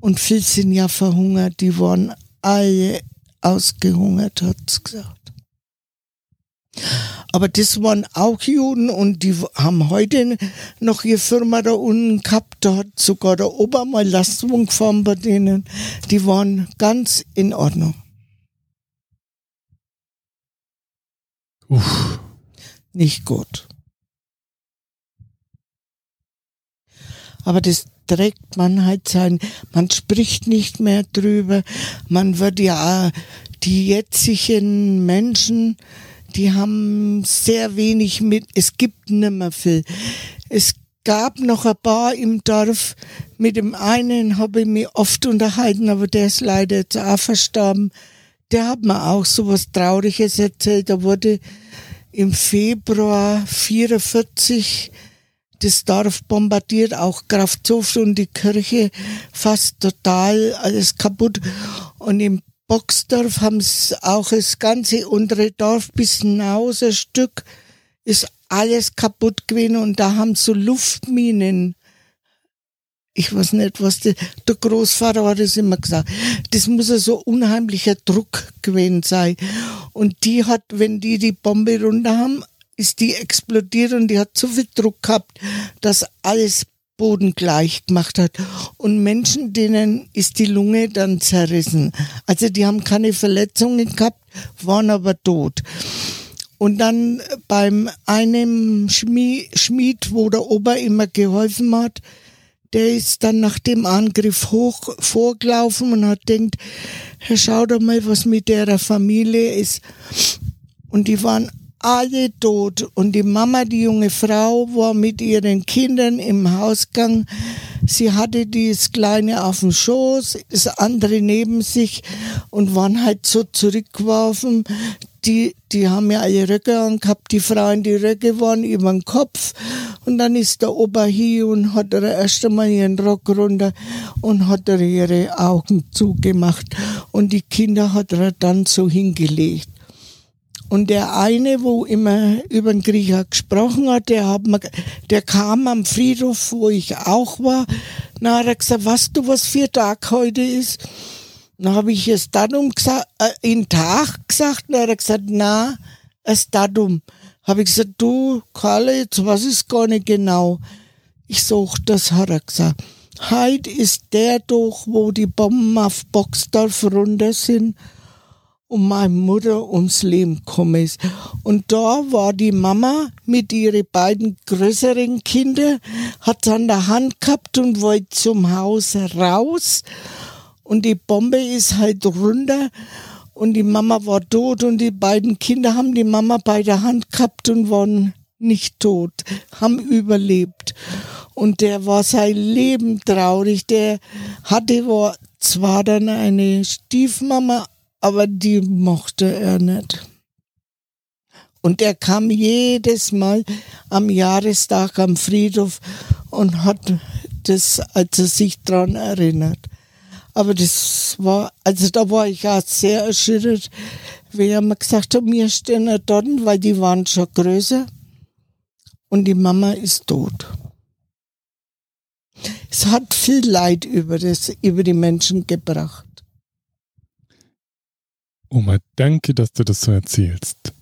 Und viele sind ja verhungert, die waren alle ausgehungert, hat's gesagt. Aber das waren auch Juden und die haben heute noch ihre Firma da unten gehabt. Da hat sogar der Opa mal Lastwagen gefahren bei denen. Die waren ganz in Ordnung. Uff. Nicht gut. Aber das trägt man halt sein, man spricht nicht mehr drüber. Man wird ja, die jetzigen Menschen, die haben sehr wenig mit, es gibt nimmer viel. Es gab noch ein paar im Dorf, mit dem einen habe ich mich oft unterhalten, aber der ist leider jetzt auch verstorben. Der hat mir auch so was Trauriges erzählt. Da wurde im Februar 44 das Dorf bombardiert, auch Krafthof und die Kirche fast total alles kaputt. Und im Boxdorf haben es auch das ganze untere Dorf bis hinaus ein Stück ist alles kaputt gewesen und da haben so Luftminen ich weiß nicht, was die, der Großvater hat es immer gesagt. Das muss ein so unheimlicher Druck gewesen sein. Und die hat, wenn die die Bombe runter haben, ist die explodiert und die hat so viel Druck gehabt, dass alles Boden gleich gemacht hat. Und Menschen, denen ist die Lunge dann zerrissen. Also die haben keine Verletzungen gehabt, waren aber tot. Und dann beim einem Schmied, wo der Ober immer geholfen hat, der ist dann nach dem Angriff hoch vorgelaufen und hat denkt, Herr, schau doch mal, was mit der Familie ist. Und die waren alle tot. Und die Mama, die junge Frau, war mit ihren Kindern im Hausgang. Sie hatte das Kleine auf dem Schoß, das andere neben sich und waren halt so zurückgeworfen die, die haben ja alle Röcke angehabt, die Frauen, die Röcke waren über den Kopf. Und dann ist der Opa hier und hat er erst einmal ihren Rock runter und hat er ihre Augen zugemacht. Und die Kinder hat er dann so hingelegt. Und der eine, wo immer über den Griecher gesprochen hat, der, hat mir, der kam am Friedhof, wo ich auch war. Na, hat er gesagt, weißt du, was für Tag heute ist? Dann habe ich das Datum gesagt, äh, in Tag gesagt, dann hat er gesagt, na, das Datum. Habe ich gesagt, du, Karl, jetzt weiß ich gar nicht genau. Ich such das, hat er gesagt. Heute ist der doch, wo die Bomben auf Boxdorf runter sind und meine Mutter ums Leben gekommen ist. Und da war die Mama mit ihren beiden größeren Kindern, hat an der Hand gehabt und wollte zum Haus raus und die Bombe ist halt runter und die Mama war tot und die beiden Kinder haben die Mama bei der Hand gehabt und waren nicht tot, haben überlebt. Und der war sein Leben traurig. Der hatte war zwar dann eine Stiefmama, aber die mochte er nicht. Und er kam jedes Mal am Jahrestag am Friedhof und hat das, als er sich dran erinnert. Aber das war, also da war ich auch sehr erschüttert, wie er mir gesagt hat, wir stehen dort, weil die waren schon größer und die Mama ist tot. Es hat viel Leid über, das, über die Menschen gebracht. Oma, danke, dass du das so erzählst.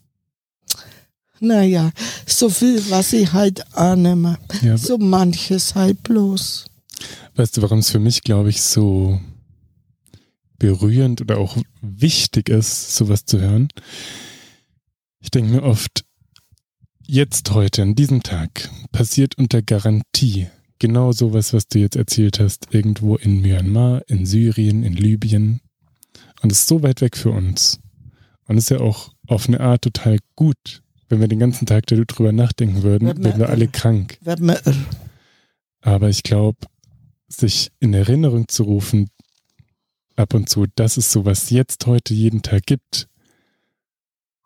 Naja, so viel, was ich halt annehme. Ja, so manches halt bloß. Weißt du, warum es für mich, glaube ich, so berührend oder auch wichtig ist, sowas zu hören. Ich denke mir oft, jetzt heute, an diesem Tag, passiert unter Garantie genau sowas, was du jetzt erzählt hast, irgendwo in Myanmar, in Syrien, in Libyen. Und es ist so weit weg für uns. Und es ist ja auch auf eine Art total gut, wenn wir den ganzen Tag darüber nachdenken würden, wären wir alle krank. Aber ich glaube, sich in Erinnerung zu rufen, ab und zu, dass es sowas jetzt heute jeden Tag gibt.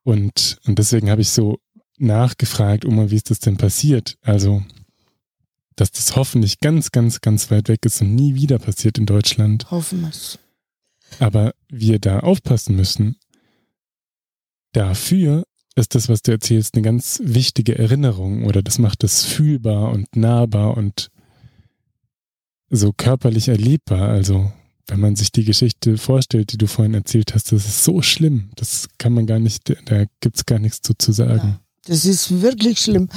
Und, und deswegen habe ich so nachgefragt, Oma, wie ist das denn passiert? Also, dass das hoffentlich ganz, ganz, ganz weit weg ist und nie wieder passiert in Deutschland. Hoffen wir es. Aber wir da aufpassen müssen. Dafür ist das, was du erzählst, eine ganz wichtige Erinnerung oder das macht es fühlbar und nahbar und so körperlich erlebbar. Also wenn man sich die Geschichte vorstellt, die du vorhin erzählt hast, das ist so schlimm. Das kann man gar nicht, da gibt es gar nichts zu, zu sagen. Das ist wirklich schlimm.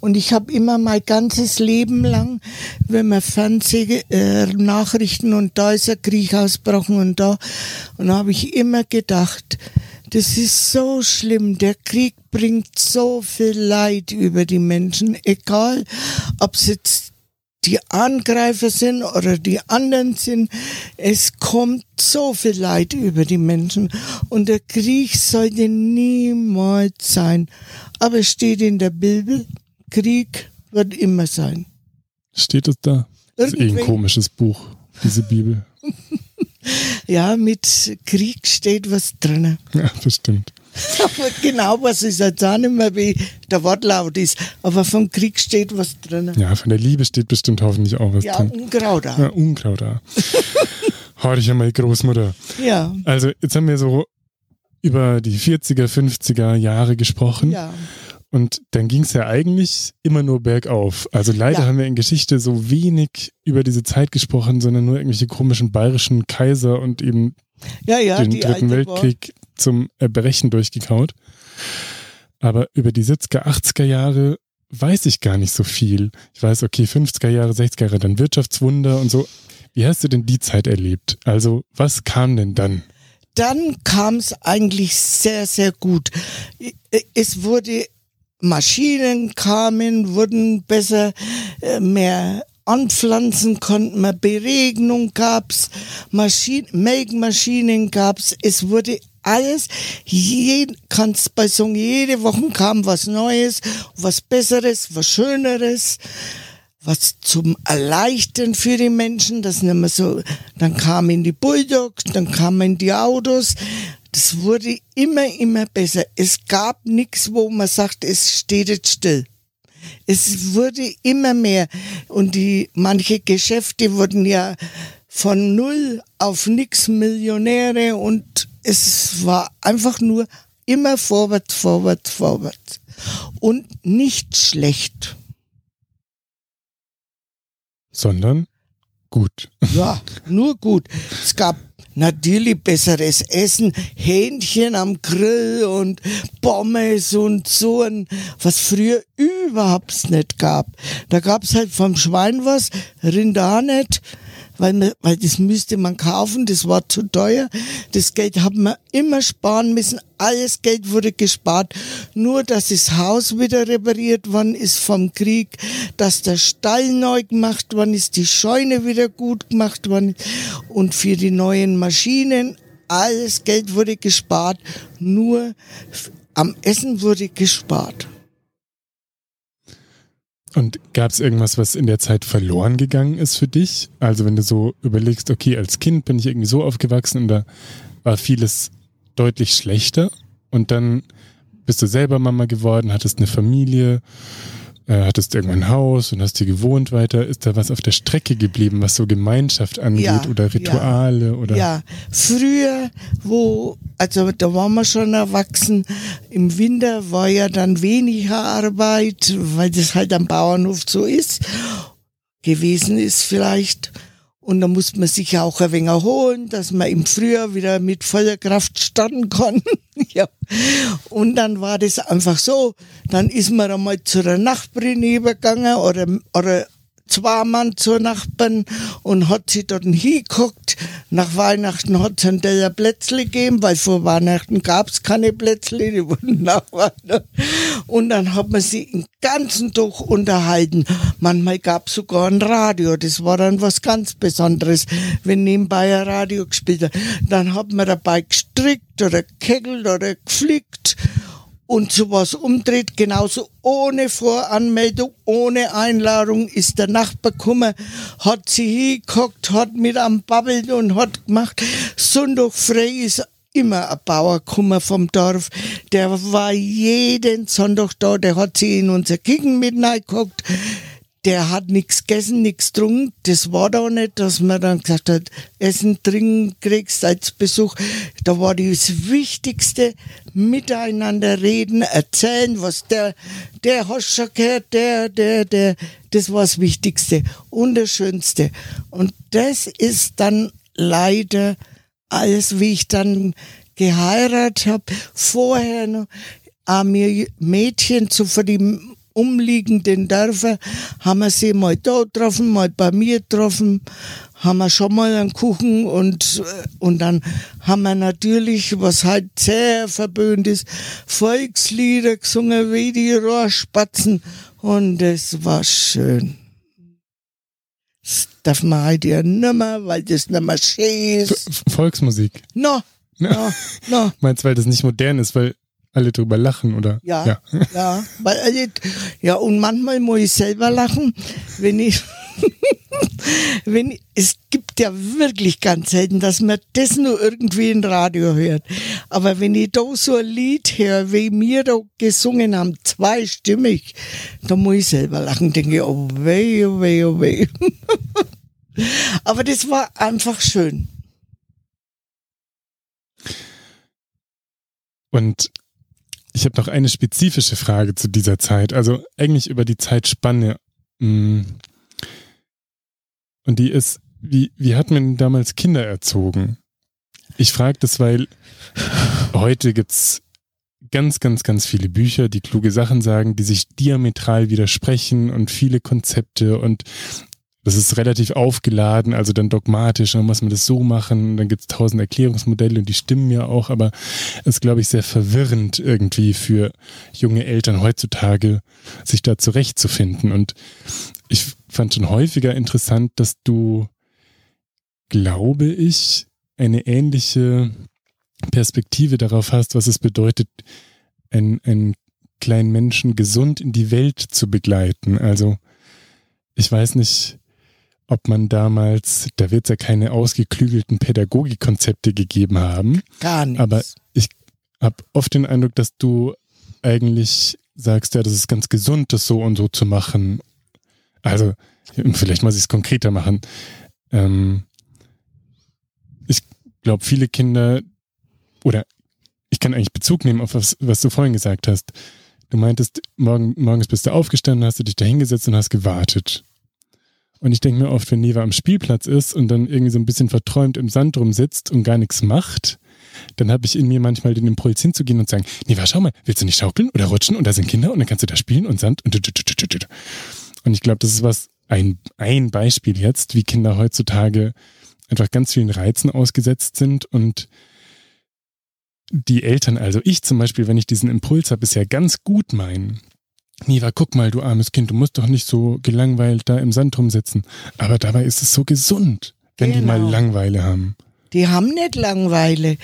Und ich habe immer mein ganzes Leben lang, wenn man Fernsehnachrichten äh, und da ist ein Krieg ausbrochen und da, und da habe ich immer gedacht, das ist so schlimm. Der Krieg bringt so viel Leid über die Menschen, egal ob es jetzt die Angreifer sind oder die anderen sind. Es kommt so viel Leid über die Menschen und der Krieg sollte niemals sein. Aber es steht in der Bibel, Krieg wird immer sein. Steht es da? Das ist eh ein komisches Buch, diese Bibel. *laughs* ja, mit Krieg steht was drin. Ja, das stimmt. *laughs* Aber genau, was ist jetzt auch nicht mehr, wie der Wortlaut ist. Aber vom Krieg steht was drin. Ja, von der Liebe steht bestimmt hoffentlich auch was ja, drin. Unkraut auch. Ja, Unkraut auch. *laughs* Hör dich ja meine Großmutter. Ja. Also jetzt haben wir so über die 40er, 50er Jahre gesprochen. Ja. Und dann ging es ja eigentlich immer nur bergauf. Also leider Ja. haben wir in Geschichte so wenig über diese Zeit gesprochen, sondern nur irgendwelche komischen bayerischen Kaiser und eben Ja, ja, den Dritten Weltkrieg zum Erbrechen durchgekaut. Aber über die 70er, 80er Jahre weiß ich gar nicht so viel. Ich weiß, okay, 50er Jahre, 60er Jahre, dann Wirtschaftswunder und so. Wie hast du denn die Zeit erlebt? Also, was kam denn dann? dann kam es eigentlich sehr, sehr gut. Es wurde, Maschinen kamen, wurden besser, äh, mehr anpflanzen konnten wir, Beregnung gab's, Maschinen, Melkmaschinen gab's, es wurde alles, jeden, kannst bei so jede Woche kam was Neues, was Besseres, was Schöneres was zum Erleichtern für die Menschen, das nicht mehr so, dann kamen die Bulldogs, dann kamen die Autos, das wurde immer, immer besser. Es gab nichts, wo man sagt, es steht jetzt still. Es wurde immer mehr und die, manche Geschäfte wurden ja von null auf nix Millionäre und es war einfach nur immer vorwärts, vorwärts, vorwärts. Und nicht schlecht. Sondern gut. *laughs* Ja, nur gut. Es gab natürlich besseres Essen, Hähnchen am Grill und Pommes und so ein, was früher überhaupt nicht gab. Da gab's halt vom Schwein was, Rinder nicht, weil, man, weil das müsste man kaufen, das war zu teuer. Das Geld haben wir immer sparen müssen. Alles Geld wurde gespart. Nur, dass das Haus wieder repariert worden ist vom Krieg, dass der Stall neu gemacht worden ist, die Scheune wieder gut gemacht worden ist und für die neuen Maschinen alles Geld wurde gespart. Nur am Essen wurde gespart. Und gab es irgendwas, was in der Zeit verloren gegangen ist für dich? Also wenn du so überlegst, okay, als Kind bin ich irgendwie so aufgewachsen und da war vieles deutlich schlechter und dann bist du selber Mama geworden, hattest eine Familie, äh, hattest irgendwann ein Haus und hast hier gewohnt weiter. Ist da was auf der Strecke geblieben, was so Gemeinschaft angeht Ja, oder Rituale oder? Ja, früher, wo, also da waren wir schon erwachsen, im Winter war ja dann weniger Arbeit, weil das halt am Bauernhof so ist, gewesen ist vielleicht. Und da musste man sich ja auch ein wenig erholen, dass man im Frühjahr wieder mit voller Kraft starten kann. *laughs* ja. Und dann war das einfach so. Dann ist man einmal zu der Nachbarin übergegangen oder, oder zwei Mann zur Nachbarn und hat sie dort hingeguckt. Nach Weihnachten hat es ein Teller Plätzle gegeben, weil vor Weihnachten gab es keine Plätzle, die *laughs* wurden nach Weihnachten. Und dann hat man sie den ganzen Tag unterhalten. Manchmal gab es sogar ein Radio, das war dann was ganz Besonderes, wenn nebenbei ein Radio gespielt hat. Dann hat man dabei gestrickt oder gekegelt oder geflickt und sowas umdreht, genauso ohne Voranmeldung, ohne Einladung, ist der Nachbar gekommen, hat sie hingeguckt, hat mit am Babbeln und hat gemacht. Sonntag frei ist immer ein Bauer gekommen vom Dorf. Der war jeden Sonntag da, der hat sie in unser Kicken mit reingeguckt. Der hat nichts gegessen, nichts getrunken. Das war da nicht, dass man dann gesagt hat, Essen, Trinken kriegst als Besuch. Da war das Wichtigste, miteinander reden, erzählen, was der, der hast schon gehört, der, der, der, das war das Wichtigste und das Schönste. Und das ist dann leider alles, wie ich dann geheiratet habe, vorher noch, mir Mädchen zu die umliegenden Dörfer haben wir sie mal da getroffen, mal bei mir getroffen, haben wir schon mal einen Kuchen und, und dann haben wir natürlich, was halt sehr verböhnt ist, Volkslieder gesungen wie die Rohrspatzen und es war schön. Das darf man halt ja nimmer, weil das nimmer schön ist. Volksmusik. No, no, no. *laughs* Meinst du, weil das nicht modern ist, weil alle drüber lachen, oder? Ja, ja. *laughs* Ja, weil, also, ja, und manchmal muss ich selber lachen, wenn ich, *laughs* wenn ich, es gibt ja wirklich ganz selten, dass man das nur irgendwie im Radio hört. Aber wenn ich da so ein Lied höre, wie wir da gesungen haben, zweistimmig, da muss ich selber lachen, denke ich, oh weh, oh weh, oh weh. *laughs* Aber das war einfach schön. Und ich habe noch eine spezifische Frage zu dieser Zeit, also eigentlich über die Zeitspanne. Mm. Und die ist, wie, wie hat man damals Kinder erzogen? Ich frage das, weil heute gibt's ganz, ganz, ganz viele Bücher, die kluge Sachen sagen, die sich diametral widersprechen und viele Konzepte und das ist relativ aufgeladen, also dann dogmatisch, dann muss man das so machen, dann gibt es tausend Erklärungsmodelle und die stimmen ja auch, aber es ist, glaube ich, sehr verwirrend irgendwie für junge Eltern heutzutage, sich da zurechtzufinden. Und ich fand schon häufiger interessant, dass du, glaube ich, eine ähnliche Perspektive darauf hast, was es bedeutet, einen, einen kleinen Menschen gesund in die Welt zu begleiten. Also ich weiß nicht, ob man damals, da wird es ja keine ausgeklügelten Pädagogikkonzepte gegeben haben. Gar nichts. Aber ich habe oft den Eindruck, dass du eigentlich sagst, ja, das ist ganz gesund, das so und so zu machen. Also, vielleicht muss ich es konkreter machen. Ähm, ich glaube, viele Kinder, oder ich kann eigentlich Bezug nehmen auf was, was du vorhin gesagt hast. Du meintest, morgen, morgens bist du aufgestanden, hast du dich da hingesetzt und hast gewartet. Und ich denke mir oft, wenn Neva am Spielplatz ist und dann irgendwie so ein bisschen verträumt im Sand rumsitzt und gar nichts macht, dann habe ich in mir manchmal den Impuls hinzugehen und sagen, Neva, schau mal, willst du nicht schaukeln oder rutschen und da sind Kinder und dann kannst du da spielen und Sand und und ich glaube, das ist was, ein, ein Beispiel jetzt, wie Kinder heutzutage einfach ganz vielen Reizen ausgesetzt sind und die Eltern, also ich zum Beispiel, wenn ich diesen Impuls habe, ist ja ganz gut meinen. Niva, guck mal, du armes Kind, du musst doch nicht so gelangweilt da im Sand rumsitzen. Aber dabei ist es so gesund, wenn genau. die mal genau. Langweile haben. Die haben nicht Langweile.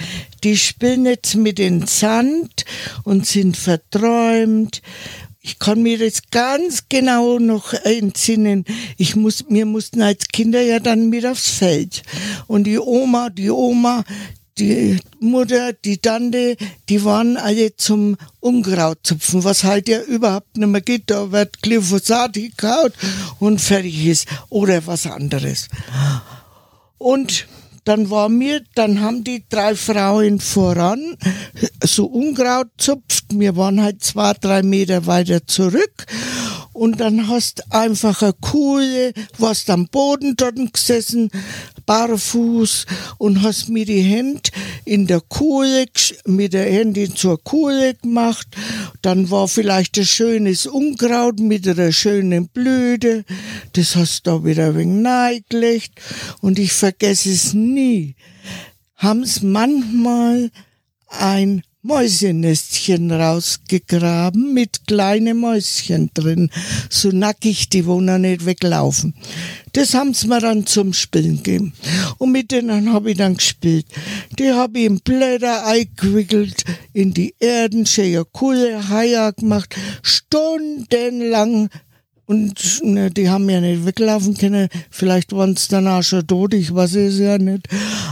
Die spielen jetzt mit dem Sand und sind verträumt. Ich kann mir das ganz genau noch entsinnen. Ich muss, wir mussten als Kinder ja dann mit aufs Feld. Und die Oma, die Oma, die Mutter, die Tante, die waren alle zum Unkrautzupfen, was halt ja überhaupt nicht mehr geht. Da wird Glyphosat gekaut und fertig ist. Oder was anderes. Und dann war mir, dann haben die drei Frauen voran so Unkraut zupft. Wir waren halt zwei, drei Meter weiter zurück und dann hast einfach eine Kuhle, warst am Boden dort gesessen, barfuß und hast mir die Hände in der Kuhle, mit der Hände zur Kuhle gemacht. Dann war vielleicht ein schönes Unkraut mit einer schönen Blüte. Das hast du da wieder ein wenig neigelegt und ich vergesse es nie. Haben's manchmal ein Mäusenestchen rausgegraben mit kleinen Mäuschen drin, so nackig, die wo noch nicht weglaufen. Das haben sie mir dann zum Spielen gegeben. Und mit denen habe ich dann gespielt. Die habe ich in Blätter eingewickelt, in die Erden, schöne coole Haie gemacht, stundenlang und ne, die haben ja nicht weglaufen können. Vielleicht waren es danach schon tot, ich weiß es ja nicht.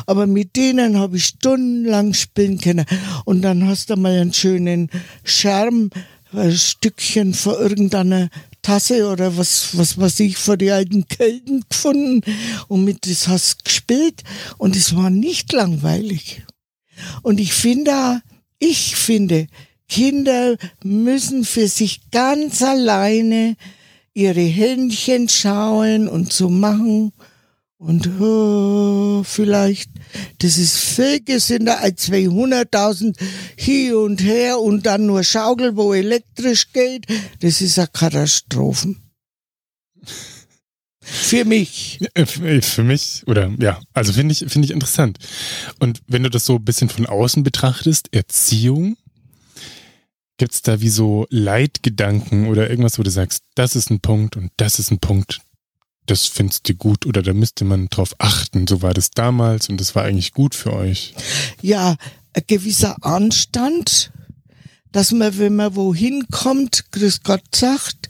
Aber mit denen habe ich stundenlang spielen können. Und dann hast du mal einen schönen Scherm, ein Stückchen von irgendeiner Tasse oder was, was weiß ich, von die alten Kelten gefunden. Und mit das hast du gespielt. Und es war nicht langweilig. Und ich finde, ich finde, Kinder müssen für sich ganz alleine ihre Händchen schauen und so machen. Und oh, vielleicht, das ist viel gesünder als 200.000 hier und her und dann nur Schaukel, wo elektrisch geht. Das ist eine Katastrophe. Für mich. Äh, für mich, oder ja, also finde ich, finde ich interessant. Und wenn du das so ein bisschen von außen betrachtest, Erziehung, Gibt es da wie so Leitgedanken oder irgendwas, wo du sagst, das ist ein Punkt und das ist ein Punkt, das findest du gut oder da müsste man drauf achten. So war das damals und das war eigentlich gut für euch. Ja, gewisser Anstand, dass man, wenn man wohin kommt, Grüß Gott sagt,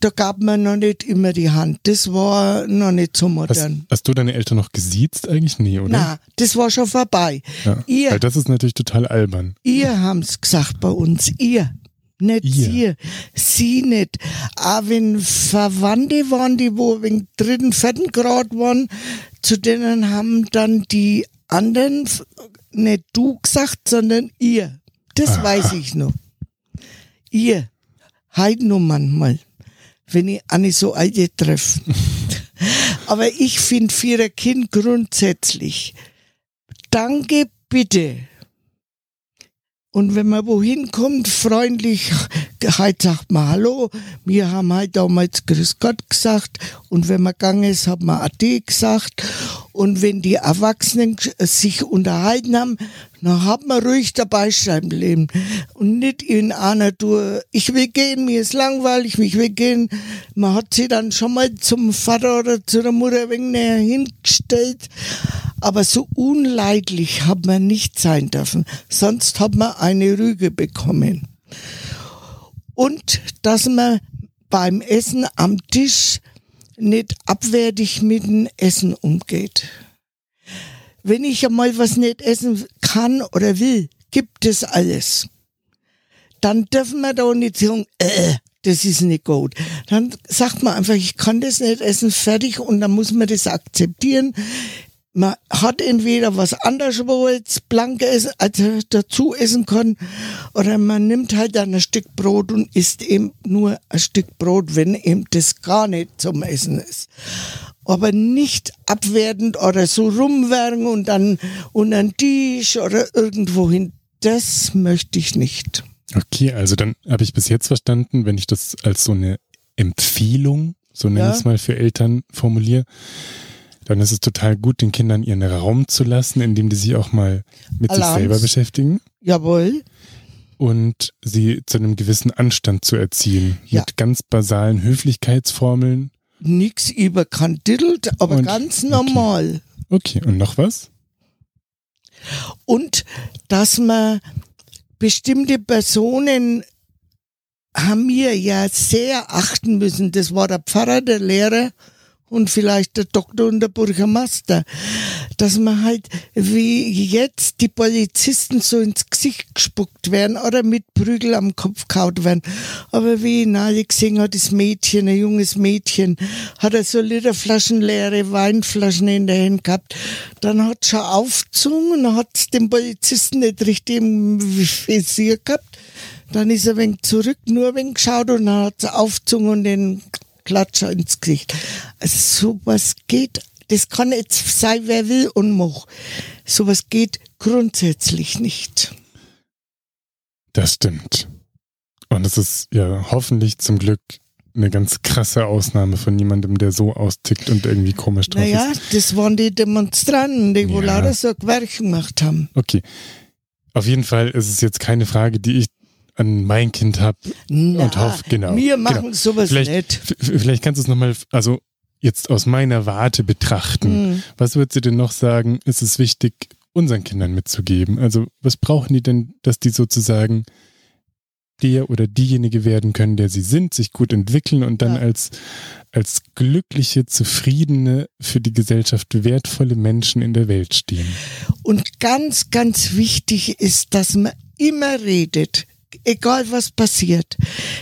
da gab man noch nicht immer die Hand. Das war noch nicht so modern. Hast, hast du deine Eltern noch gesiezt eigentlich? Nee, oder? Na, das war schon vorbei. Ja, ihr, weil das ist natürlich total albern. Ihr haben's gesagt bei uns. Ihr. Nicht ihr. sie, sie nicht. Auch wenn Verwandte waren, die wo wegen dritten, vierten Grad waren, zu denen haben dann die anderen nicht du gesagt, sondern ihr Das Aha. weiß ich noch. Ihr, heute noch manchmal, wenn ich eine so alte treffe. *laughs* Aber ich finde für ein Kind grundsätzlich, danke, bitte. Und wenn man wohin kommt, freundlich, halt sagt man Hallo. Wir haben halt damals Grüß Gott gesagt. Und wenn man gegangen ist, hat man Ade gesagt. Und wenn die Erwachsenen sich unterhalten haben, dann hat man ruhig dabei schreiben leben. Und nicht in einer Tour, ich will gehen, mir ist langweilig, ich will gehen. Man hat sie dann schon mal zum Vater oder zu der Mutter ein wenig näher hingestellt. Aber so unleidlich hat man nicht sein dürfen. Sonst hat man eine Rüge bekommen. Und dass man beim Essen am Tisch nicht abwertig mit dem Essen umgeht. Wenn ich einmal was nicht essen kann oder will, gibt es alles. Dann dürfen wir da nicht sagen, äh, das ist nicht gut. Dann sagt man einfach, ich kann das nicht essen, fertig, und dann muss man das akzeptieren. Man hat entweder was anderes, wo jetzt blank ist, als dazu essen kann, oder man nimmt halt ein Stück Brot und isst eben nur ein Stück Brot, wenn eben das gar nicht zum Essen ist. Aber nicht abwertend oder so rumwerken und dann unter den Tisch oder irgendwo hin. Das möchte ich nicht. Okay, also dann habe ich bis jetzt verstanden, wenn ich das als so eine Empfehlung, so nenne ja. ich es mal für Eltern formuliere, dann ist es total gut, den Kindern ihren Raum zu lassen, indem die sich auch mal mit Alarms. sich selber beschäftigen. Jawohl. Und sie zu einem gewissen Anstand zu erziehen. Ja. Mit ganz basalen Höflichkeitsformeln. Nix überkandidelt, aber und, ganz normal. Okay. okay, und noch was? Und dass man bestimmte Personen haben wir ja sehr achten müssen. Das war der Pfarrer, der Lehrer und vielleicht der Doktor und der Bürgermeister, dass man halt wie jetzt die Polizisten so ins Gesicht gespuckt werden oder mit Prügel am Kopf kaut werden. Aber wie ich nahe gesehen hat, das Mädchen, ein junges Mädchen, hat er so Literflaschen leere Weinflaschen in der Hand gehabt. Dann hat schon aufgezogen, dann hat es dem Polizisten nicht richtig im Visier gehabt. Dann ist er ein wenig zurück, nur ein wenig geschaut und dann hat es aufgezogen und den Klatscher ins Gesicht. Also sowas geht, das kann jetzt sein, wer will und macht. Sowas geht grundsätzlich nicht. Das stimmt. Und es ist ja hoffentlich zum Glück eine ganz krasse Ausnahme von jemandem, der so austickt und irgendwie komisch drauf naja, ist. Naja, das waren die Demonstranten, die ja. wohl lauter so Gewerk gemacht haben. Okay. Auf jeden Fall ist es jetzt keine Frage, die ich an mein Kind habe und hoffe, genau. Wir machen genau. sowas vielleicht, nicht. Vielleicht kannst du es nochmal, also jetzt aus meiner Warte betrachten. Mhm. Was würdest du denn noch sagen, ist es wichtig, unseren Kindern mitzugeben? Also was brauchen die denn, dass die sozusagen der oder diejenige werden können, der sie sind, sich gut entwickeln und dann ja. als, als glückliche, zufriedene, für die Gesellschaft wertvolle Menschen in der Welt stehen. Und ganz, ganz wichtig ist, dass man immer redet egal was passiert.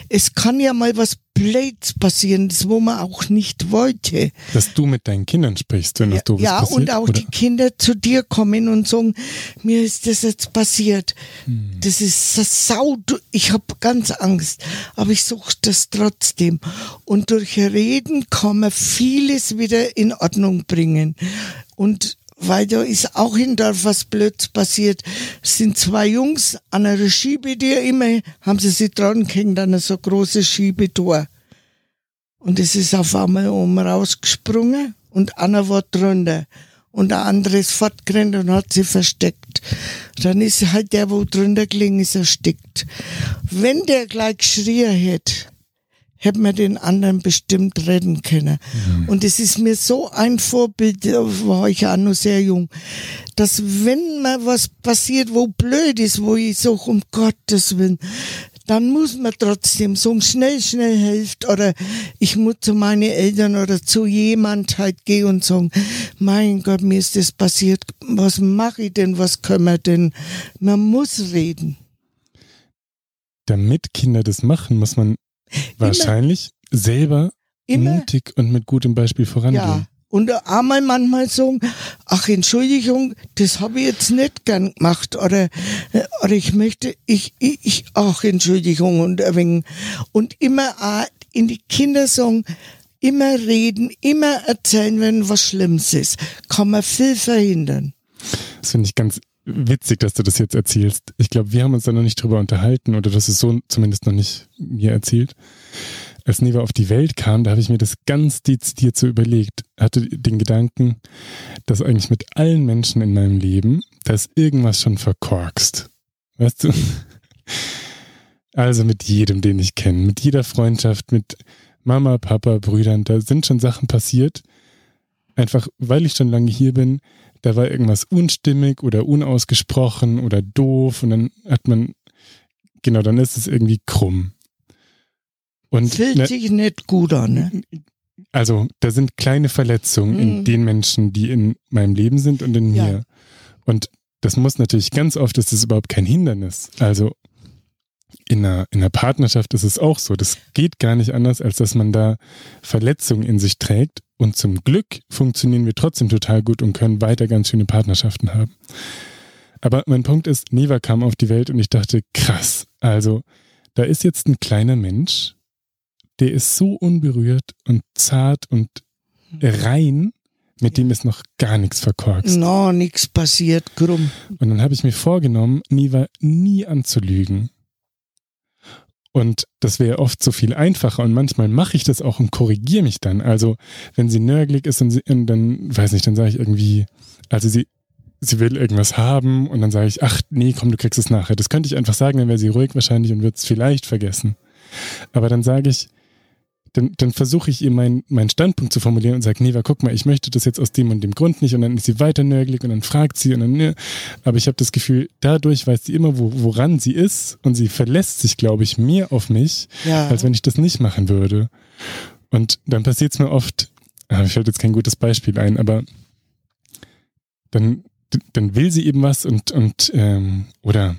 Es kann ja mal was Blöds passieren, das wo man auch nicht wollte. Dass du mit deinen Kindern sprichst, wenn das ja, doofes ja, passiert. Ja, und auch oder? die Kinder zu dir kommen und sagen, mir ist das jetzt passiert. Hm. Das ist das Sau, ich habe ganz Angst, aber ich suche das trotzdem. Und durch Reden kann man vieles wieder in Ordnung bringen. Und weil da ist auch in Dorf was Blöds passiert. Es sind zwei Jungs an einer Schiebetür immer, haben sie sich dran gehängt an so großes Schiebetor. Und es ist auf einmal oben rausgesprungen und einer war drunter. Und der andere ist fortgerannt und hat sie versteckt. Dann ist halt der, wo drunter gelegen ist, erstickt. Wenn der gleich geschrien hätte, hätte man den anderen bestimmt retten können. Mhm. Und es ist mir so ein Vorbild, war ich auch noch sehr jung, dass wenn mal was passiert, wo blöd ist, wo ich so um Gottes Willen, dann muss man trotzdem so schnell, schnell helfen oder ich muss zu meinen Eltern oder zu jemand halt gehen und sagen, mein Gott, mir ist das passiert, was mache ich denn, was können wir denn? Man muss reden. Damit Kinder das machen, muss man Wahrscheinlich immer, selber immer, mutig und mit gutem Beispiel vorangehen. Ja. Und einmal manchmal sagen, ach Entschuldigung, das habe ich jetzt nicht gern gemacht. Oder, oder ich möchte, ich, ich, ich ach Entschuldigung. Und, ein wenig, und immer auch in die Kinder sagen, immer reden, immer erzählen, wenn was Schlimmes ist. Kann man viel verhindern. Das finde ich ganz witzig, dass du das jetzt erzählst. Ich glaube, wir haben uns da noch nicht drüber unterhalten oder das ist so zumindest noch nicht mir erzählt als Neva auf die Welt kam, da habe ich mir das ganz dezidiert so überlegt. Hatte den Gedanken, dass eigentlich mit allen Menschen in meinem Leben, da ist irgendwas schon verkorkst. Weißt du? Also mit jedem, den ich kenne, mit jeder Freundschaft, mit Mama, Papa, Brüdern, da sind schon Sachen passiert. Einfach, weil ich schon lange hier bin, da war irgendwas unstimmig oder unausgesprochen oder doof und dann hat man, genau, dann ist es irgendwie krumm. Und Fühlt ne, sich nicht gut an, ne? Also, da sind kleine Verletzungen mhm. in den Menschen, die in meinem Leben sind und in ja. mir. Und das muss natürlich ganz oft, ist das überhaupt kein Hindernis. Also, in einer, in einer Partnerschaft ist es auch so. Das geht gar nicht anders, als dass man da Verletzungen in sich trägt. Und zum Glück funktionieren wir trotzdem total gut und können weiter ganz schöne Partnerschaften haben. Aber mein Punkt ist, Neva kam auf die Welt und ich dachte, krass. Also, da ist jetzt ein kleiner Mensch, der ist so unberührt und zart und rein, mit dem ist noch gar nichts verkorkst. No, nichts passiert, krumm. Und dann habe ich mir vorgenommen, Niva nie anzulügen. Und das wäre oft so viel einfacher und manchmal mache ich das auch und korrigiere mich dann. Also wenn sie nörgelig ist und, sie, und dann, weiß nicht, dann sage ich irgendwie, also sie, sie will irgendwas haben und dann sage ich, ach nee, komm, du kriegst es nachher. Das könnte ich einfach sagen, dann wäre sie ruhig wahrscheinlich und wird es vielleicht vergessen. Aber dann sage ich, dann, dann versuche ich ihr meinen mein Standpunkt zu formulieren und sage, Neva, guck mal, ich möchte das jetzt aus dem und dem Grund nicht. Und dann ist sie weiter nörgelig und dann fragt sie und dann, ne. Aber ich habe das Gefühl, dadurch weiß sie immer, wo, woran sie ist und sie verlässt sich, glaube ich, mehr auf mich, ja. als wenn ich das nicht machen würde. Und dann passiert es mir oft, ah, mir fällt jetzt kein gutes Beispiel ein, aber dann, dann will sie eben was und, und ähm, oder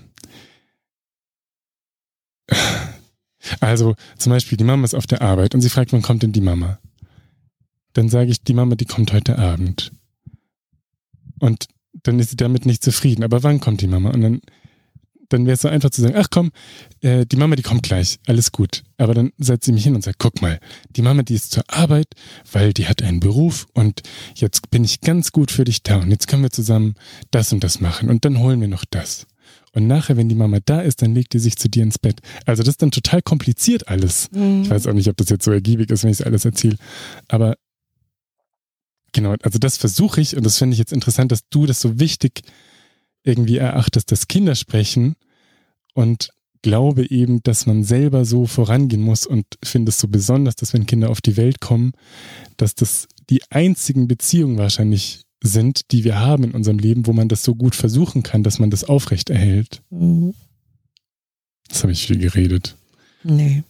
also zum Beispiel, die Mama ist auf der Arbeit und sie fragt, wann kommt denn die Mama? Dann sage ich, die Mama, die kommt heute Abend. Und dann ist sie damit nicht zufrieden. Aber wann kommt die Mama? Und dann, dann wäre es so einfach zu sagen, ach komm, äh, die Mama, die kommt gleich, alles gut. Aber dann setzt sie mich hin und sagt, guck mal, die Mama, die ist zur Arbeit, weil die hat einen Beruf und jetzt bin ich ganz gut für dich da und jetzt können wir zusammen das und das machen und dann holen wir noch das. Und nachher, wenn die Mama da ist, dann legt die sich zu dir ins Bett. Also das ist dann total kompliziert alles. Mhm. Ich weiß auch nicht, ob das jetzt so ergiebig ist, wenn ich es alles erzähle. Aber genau, also das versuche ich und das finde ich jetzt interessant, dass du das so wichtig irgendwie erachtest, dass Kinder sprechen und glaube eben, dass man selber so vorangehen muss und finde es so besonders, dass wenn Kinder auf die Welt kommen, dass das die einzigen Beziehungen wahrscheinlich sind, die wir haben in unserem Leben, wo man das so gut versuchen kann, dass man das aufrecht erhält. Mhm. Das habe ich viel geredet. Nee.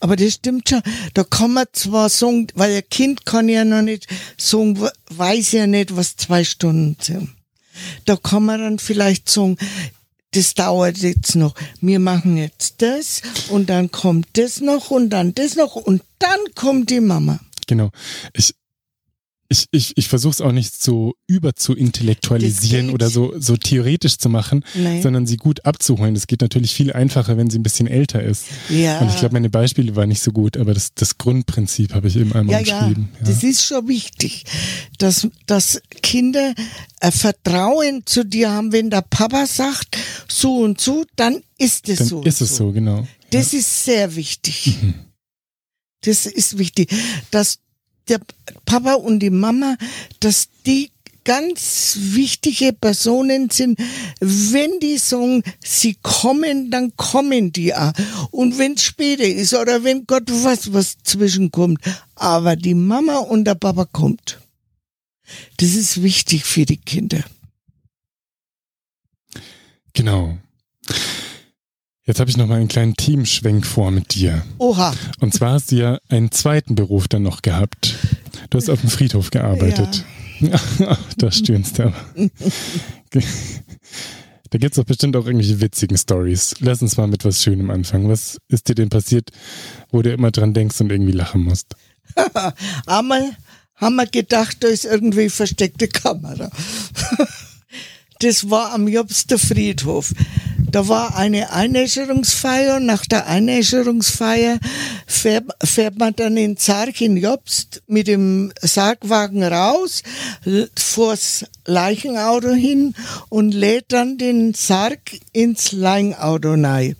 Aber das stimmt schon. Da kann man zwar sagen, weil ein Kind kann ja noch nicht sagen, weiß ja nicht, was zwei Stunden sind. Da kann man dann vielleicht sagen, das dauert jetzt noch. Wir machen jetzt das und dann kommt das noch und dann das noch und dann kommt die Mama. Genau. Ich, ich, ich, ich versuche es auch nicht so über zu intellektualisieren oder so, so theoretisch zu machen, Nein. sondern sie gut abzuholen. Das geht natürlich viel einfacher, wenn sie ein bisschen älter ist. Ja. Und ich glaube, meine Beispiele waren nicht so gut, aber das, das Grundprinzip habe ich eben einmal ja, beschrieben. Ja. ja, das ist schon wichtig, dass, dass Kinder ein Vertrauen zu dir haben, wenn der Papa sagt, so und so, dann ist es dann so. Ist es so, so genau. Das ja. ist sehr wichtig. Mhm. Das ist wichtig, dass der Papa und die Mama, dass die ganz wichtige Personen sind. Wenn die sagen, sie kommen, dann kommen die auch. Und wenn es später ist oder wenn Gott was, was zwischenkommt. Aber die Mama und der Papa kommt. Das ist wichtig für die Kinder. Genau. Jetzt habe ich noch mal einen kleinen Teamschwenk vor mit dir. Oha. Und zwar hast du ja einen zweiten Beruf dann noch gehabt. Du hast auf dem Friedhof gearbeitet. Ja. *laughs* da stöhnst du aber. Da gibt es doch bestimmt auch irgendwelche witzigen Stories. Lass uns mal mit was Schönem anfangen. Was ist dir denn passiert, wo du immer dran denkst und irgendwie lachen musst? *laughs* Einmal haben wir gedacht, da ist irgendwie versteckte Kamera. Das war am Jobster Friedhof. Da war eine Einäscherungsfeier. Nach der Einäscherungsfeier fährt, fährt man dann in Zark in Jobst mit dem Sargwagen raus, vors Leichenauto hin und lädt dann den Sarg ins Leichenauto rein.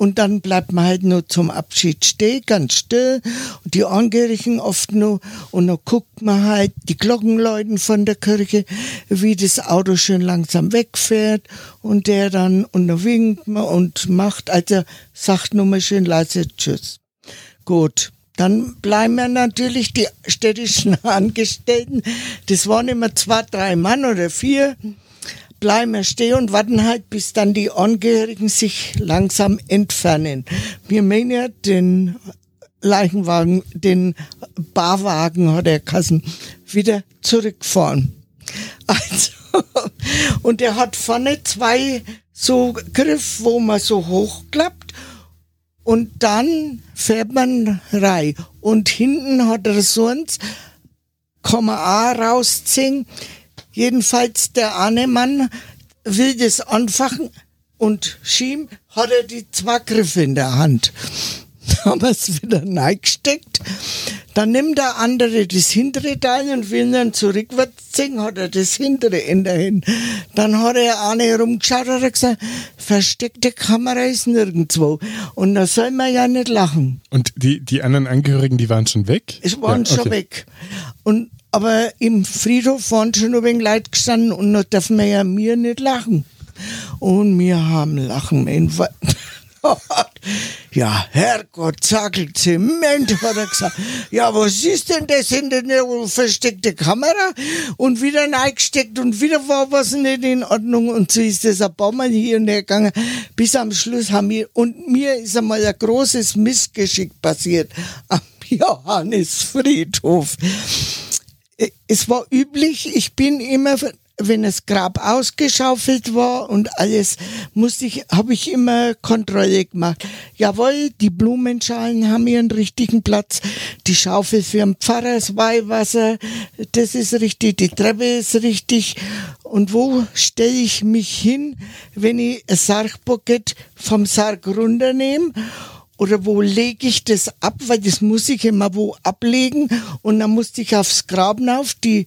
Und dann bleibt man halt nur zum Abschied stehen, ganz still. Und die Angehörigen oft nur. Und dann guckt man halt die Glockenläuten von der Kirche, wie das Auto schön langsam wegfährt. Und der dann, und dann winkt man und macht, also sagt nur mal schön leise Tschüss. Gut. Dann bleiben ja natürlich die städtischen *laughs* Angestellten. Das waren immer zwei, drei Mann oder vier bleiben wir stehen und warten halt, bis dann die Angehörigen sich langsam entfernen. Wir meinen ja den Leichenwagen, den Barwagen hat er Kassen, wieder zurückfahren. *laughs* Also, und er hat vorne zwei so Griff, wo man so hochklappt und dann fährt man rein. Und hinten hat er sonst, kann man auch rausziehen, Jedenfalls der eine Mann will das anfachen und schieben, hat er die zwei Griffe in der Hand. *laughs* haben wir es wieder reingesteckt. Dann nimmt der andere das hintere Teil und will dann zurückwärts ziehen, hat er das hintere in der Hand. Dann hat er eine rumgeschaut und hat gesagt, versteckte Kamera ist nirgendwo. Und da soll man ja nicht lachen. Und die, die anderen Angehörigen, die waren schon weg? Es waren ja, okay. schon weg. Und aber im Friedhof waren schon ein wenig Leute gestanden und da dürfen wir ja mir nicht lachen. Und wir haben Lachen. ja, Herrgott, Zackel Zement, hat er gesagt. Ja, was ist denn das in der versteckte Kamera? Und wieder eingesteckt und wieder war was nicht in Ordnung. Und so ist das ein paar Mal hier und her gegangen. Bis am Schluss haben wir, und mir ist einmal ein großes Missgeschick passiert am *laughs* Johannesfriedhof es war üblich, ich bin immer, wenn das Grab ausgeschaufelt war und alles, musste ich, habe ich immer Kontrolle gemacht. Jawohl, die Blumenschalen haben ihren richtigen Platz, die Schaufel für den Pfarrer, das Weihwasser, das ist richtig, die Treppe ist richtig. Und wo stelle ich mich hin, wenn ich ein Sargbucket vom Sarg runternehme oder wo lege ich das ab, weil das muss ich immer wo ablegen und dann musste ich aufs Graben auf die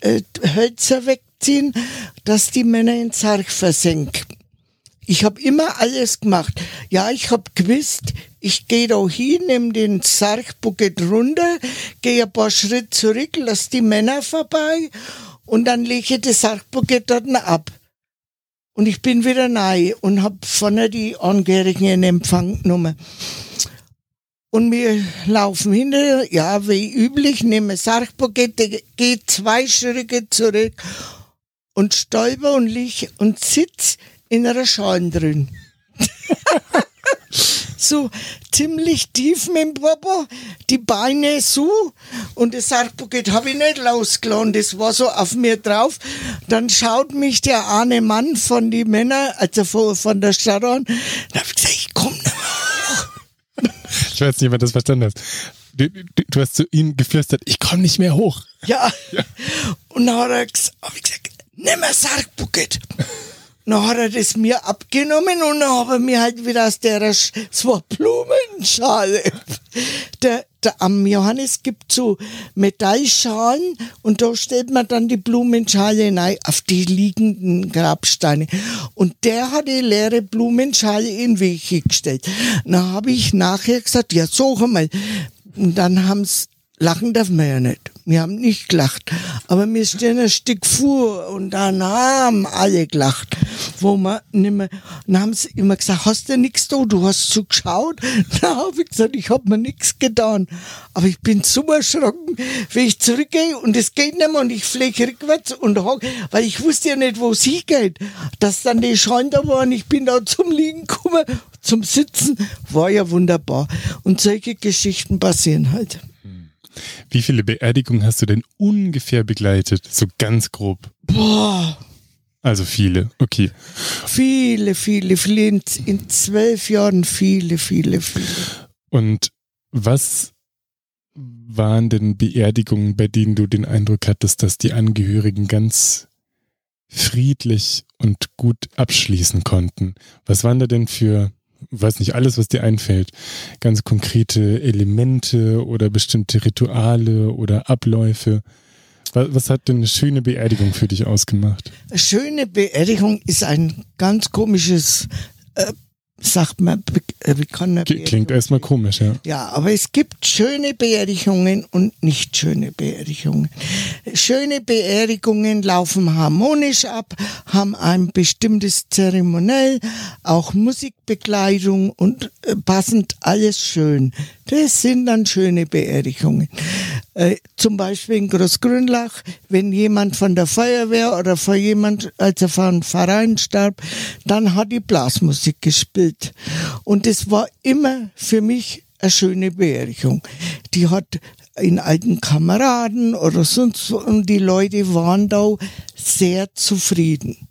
äh, Hölzer wegziehen, dass die Männer in Sarg versenken. Ich habe immer alles gemacht. Ja, ich habe gewusst, ich gehe da hin, nehme den Sargbucket runter, gehe ein paar Schritte zurück, lass die Männer vorbei und dann lege ich das Sargbucket dort ab. Und ich bin wieder neu und hab vorne die Angehörigen in Empfang genommen. Und wir laufen hinter, ja, wie üblich, nehmen Sargpakete, geht zwei Schritte zurück und stolper und lieg und sitz in einer Schale drin. *laughs* so ziemlich tief mit dem Popo, die Beine so und das Sargpaket habe ich nicht losgelassen, das war so auf mir drauf. Dann schaut mich der eine Mann von den Männern, also von, von der Stadt an, da habe ich gesagt, ich komme nicht mehr hoch. Ich weiß nicht, ob du das verstanden hast. Du, du, du, hast zu ihm geflüstert, ich komme nicht mehr hoch. Ja. ja. Und dann hat er gesagt, hab ich gesagt nimm ein Sargbucket. Dann hat er das mir abgenommen und dann habe ich mir halt wieder aus der, so Blumenschale. *laughs* Der, der, am Johannes gibt so Metallschalen und da stellt man dann die Blumenschale rein auf die liegenden Grabsteine. Und der hat die leere Blumenschale in Weg gestellt. Dann habe ich nachher gesagt, ja, sag mal. Und dann haben's Lachen darf man ja nicht. Wir haben nicht gelacht. Aber wir stehen ein Stück vor und dann haben alle gelacht. Wo man nimmer, dann haben sie immer gesagt, hast du nichts da? Du hast zugeschaut? *laughs* Da habe ich gesagt, ich habe mir nichts getan. Aber ich bin so erschrocken, wenn ich zurückgehe und es geht nicht mehr und ich fliege rückwärts und hock, weil ich wusste ja nicht, wo es hingeht. Dass dann die Scheune da war und ich bin da zum Liegen gekommen, zum Sitzen, war ja wunderbar. Und solche Geschichten passieren halt. Wie viele Beerdigungen hast du denn ungefähr begleitet? So ganz grob. Boah. Also viele, okay. Viele, viele, viele. In, in zwölf Jahren viele, viele, viele. Und was waren denn Beerdigungen, bei denen du den Eindruck hattest, dass die Angehörigen ganz friedlich und gut abschließen konnten? Was waren da denn für, weiß nicht, alles, was dir einfällt, ganz konkrete Elemente oder bestimmte Rituale oder Abläufe? Was, hat denn eine schöne Beerdigung für dich ausgemacht? Eine schöne Beerdigung ist ein ganz komisches äh, sagt man, äh, wie kann man Klingt erstmal komisch, ja. Ja, aber es gibt schöne Beerdigungen und nicht schöne Beerdigungen. Schöne Beerdigungen laufen harmonisch ab, haben ein bestimmtes Zeremoniell, auch Musikbekleidung und äh, passend alles schön. Das sind dann schöne Beerdigungen. Äh, zum Beispiel in Großgrünlach, wenn jemand von der Feuerwehr oder von jemand, also von Verein starb, dann hat die Blasmusik gespielt. Und es war immer für mich eine schöne Beerdigung. Die hat in alten Kameraden oder sonst, und die Leute waren da sehr zufrieden.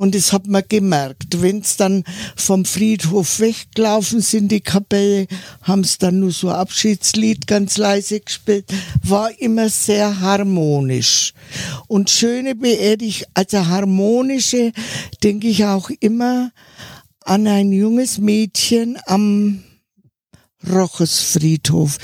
Und das hat man gemerkt. Wenn's dann vom Friedhof weggelaufen sind, die Kapelle, haben's dann nur so Abschiedslied ganz leise gespielt. War immer sehr harmonisch. Und schöne Beerdigung, also harmonische, denke ich auch immer an ein junges Mädchen am Rochesfriedhof.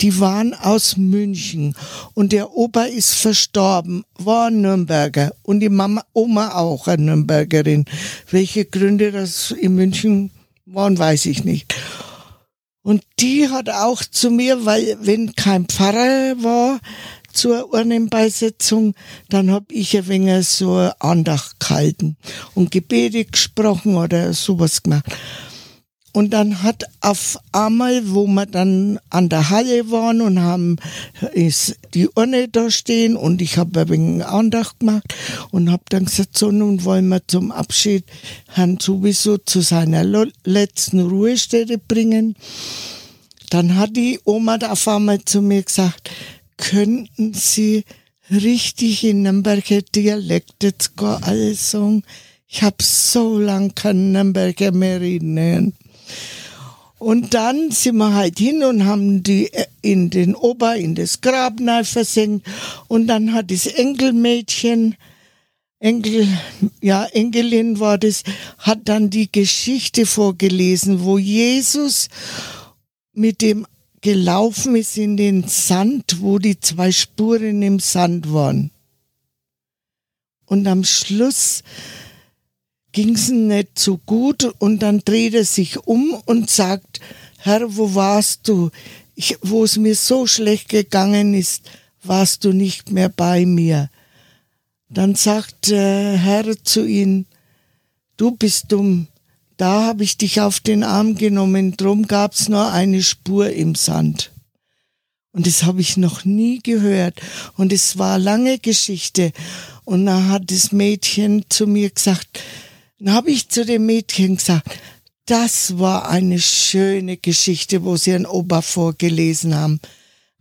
Die waren aus München und der Opa ist verstorben, war ein Nürnberger und die Mama, Oma auch eine Nürnbergerin. Welche Gründe das in München waren, weiß ich nicht. Und die hat auch zu mir, weil wenn kein Pfarrer war zur Urnenbeisetzung, dann hab ich ein wenig so Andacht gehalten und Gebete gesprochen oder sowas gemacht. Und dann hat auf einmal, wo wir dann an der Halle waren und haben ist die Urne da stehen und ich habe ein wenig Andacht gemacht und habe dann gesagt, so nun wollen wir zum Abschied Herrn sowieso zu seiner letzten Ruhestätte bringen. Dann hat die Oma da auf einmal zu mir gesagt, könnten Sie richtig in Nürnberger Dialekt jetzt gar alles sagen? Ich habe so lang keinen Nürnberger mehr reden und dann sind wir halt hin und haben die äh, in den Ober, in das Grab versenkt. Und dann hat das Enkelmädchen, Enkel, ja, Enkelin war das, hat dann die Geschichte vorgelesen, wo Jesus mit dem gelaufen ist in den Sand, wo die zwei Spuren im Sand waren. Und am Schluss ging's nicht so gut und dann dreht er sich um und sagt, Herr, wo warst du? Ich, wo es mir so schlecht gegangen ist, warst du nicht mehr bei mir. Dann sagt der Herr zu ihm, du bist dumm, da habe ich dich auf den Arm genommen, drum gab's nur eine Spur im Sand. Und das habe ich noch nie gehört. Und es war lange Geschichte. Und dann hat das Mädchen zu mir gesagt, dann habe ich zu dem Mädchen gesagt, das war eine schöne Geschichte, wo sie ein Opa vorgelesen haben.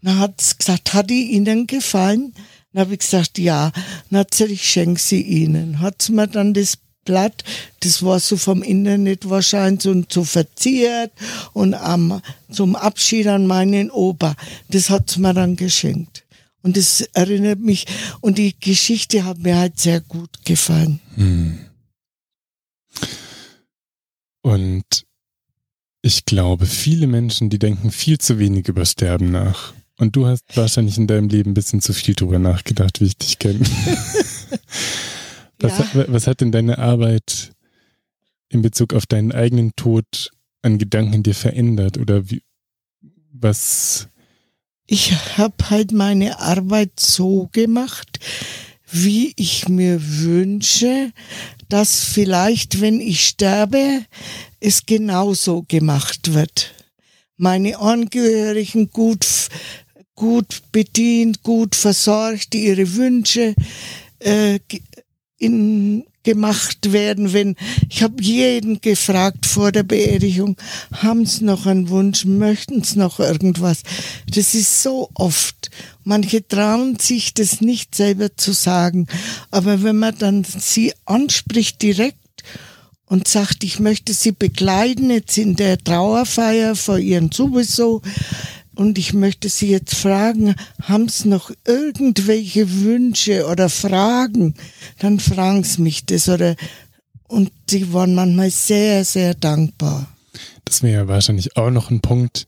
Dann hat sie gesagt, hat die Ihnen gefallen? Dann habe ich gesagt, ja. Dann hat sie, ich schenke sie Ihnen. Hat sie mir dann das Blatt, das war so vom Internet wahrscheinlich so, so verziert und am, zum Abschied an meinen Opa, das hat sie mir dann geschenkt. Und das erinnert mich, und die Geschichte hat mir halt sehr gut gefallen. Hm. Und ich glaube, viele Menschen, die denken viel zu wenig über Sterben nach. Und du hast wahrscheinlich in deinem Leben ein bisschen zu viel drüber nachgedacht, wie ich dich kenne. *laughs* was, ja. was hat denn deine Arbeit in Bezug auf deinen eigenen Tod an Gedanken dir verändert? Oder wie, was? Ich habe halt meine Arbeit so gemacht, wie ich mir wünsche, dass vielleicht, wenn ich sterbe, es genauso gemacht wird. Meine Angehörigen gut, gut bedient, gut versorgt, ihre Wünsche äh, in, gemacht werden, wenn ich habe jeden gefragt vor der Beerdigung, haben Sie noch einen Wunsch, möchten Sie noch irgendwas? Das ist so oft. Manche trauen sich das nicht selber zu sagen, aber wenn man dann sie anspricht direkt und sagt, ich möchte Sie begleiten jetzt in der Trauerfeier vor Ihren sowieso, und ich möchte Sie jetzt fragen, haben Sie noch irgendwelche Wünsche oder Fragen? Dann fragen Sie mich das oder und sie waren manchmal sehr, sehr dankbar. Das wäre wahrscheinlich auch noch ein Punkt,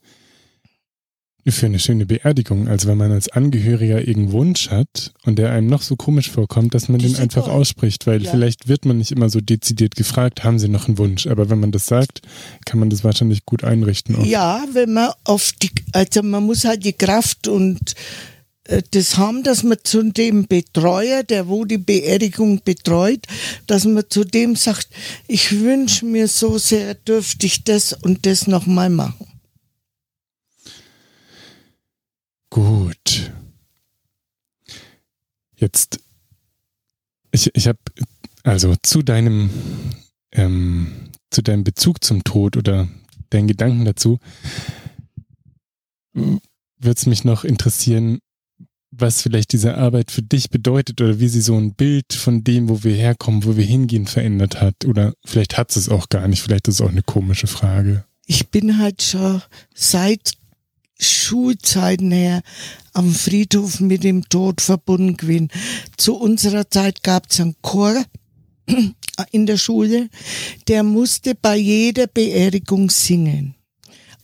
für eine schöne Beerdigung. Also wenn man als Angehöriger irgendeinen Wunsch hat und der einem noch so komisch vorkommt, dass man den einfach toll. ausspricht, weil ja. vielleicht wird man nicht immer so dezidiert gefragt, haben Sie noch einen Wunsch? Aber wenn man das sagt, kann man das wahrscheinlich gut einrichten. Auch. Ja, wenn man auf die, also man muss halt die Kraft und äh, das haben, dass man zu dem Betreuer, der wo die Beerdigung betreut, dass man zu dem sagt, ich wünsche mir so sehr, dürfte ich das und das nochmal machen. Gut. Jetzt, ich, ich habe also zu deinem, ähm, zu deinem Bezug zum Tod oder deinen Gedanken dazu, würde es mich noch interessieren, was vielleicht diese Arbeit für dich bedeutet oder wie sie so ein Bild von dem, wo wir herkommen, wo wir hingehen, verändert hat. Oder vielleicht hat es auch gar nicht, vielleicht ist es auch eine komische Frage. Ich bin halt schon seit Schulzeiten her am Friedhof mit dem Tod verbunden gewesen. Zu unserer Zeit gab es einen Chor *clears throat* in der Schule, der musste bei jeder Beerdigung singen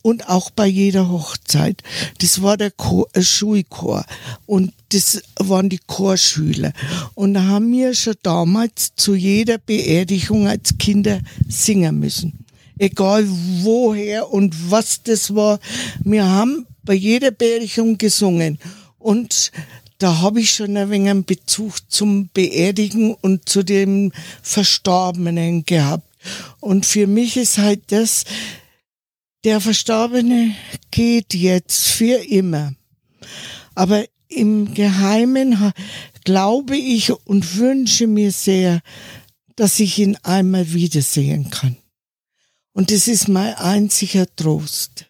und auch bei jeder Hochzeit. Das war der Chor, äh, Schulchor und das waren die Chorschüler. Und da haben wir schon damals zu jeder Beerdigung als Kinder singen müssen egal woher und was das war. Wir haben bei jeder Beerdigung gesungen und da habe ich schon ein wenig einen Bezug zum Beerdigen und zu dem Verstorbenen gehabt. Und für mich ist halt das, der Verstorbene geht jetzt für immer. Aber im Geheimen glaube ich und wünsche mir sehr, dass ich ihn einmal wiedersehen kann. Und das ist mein einziger Trost.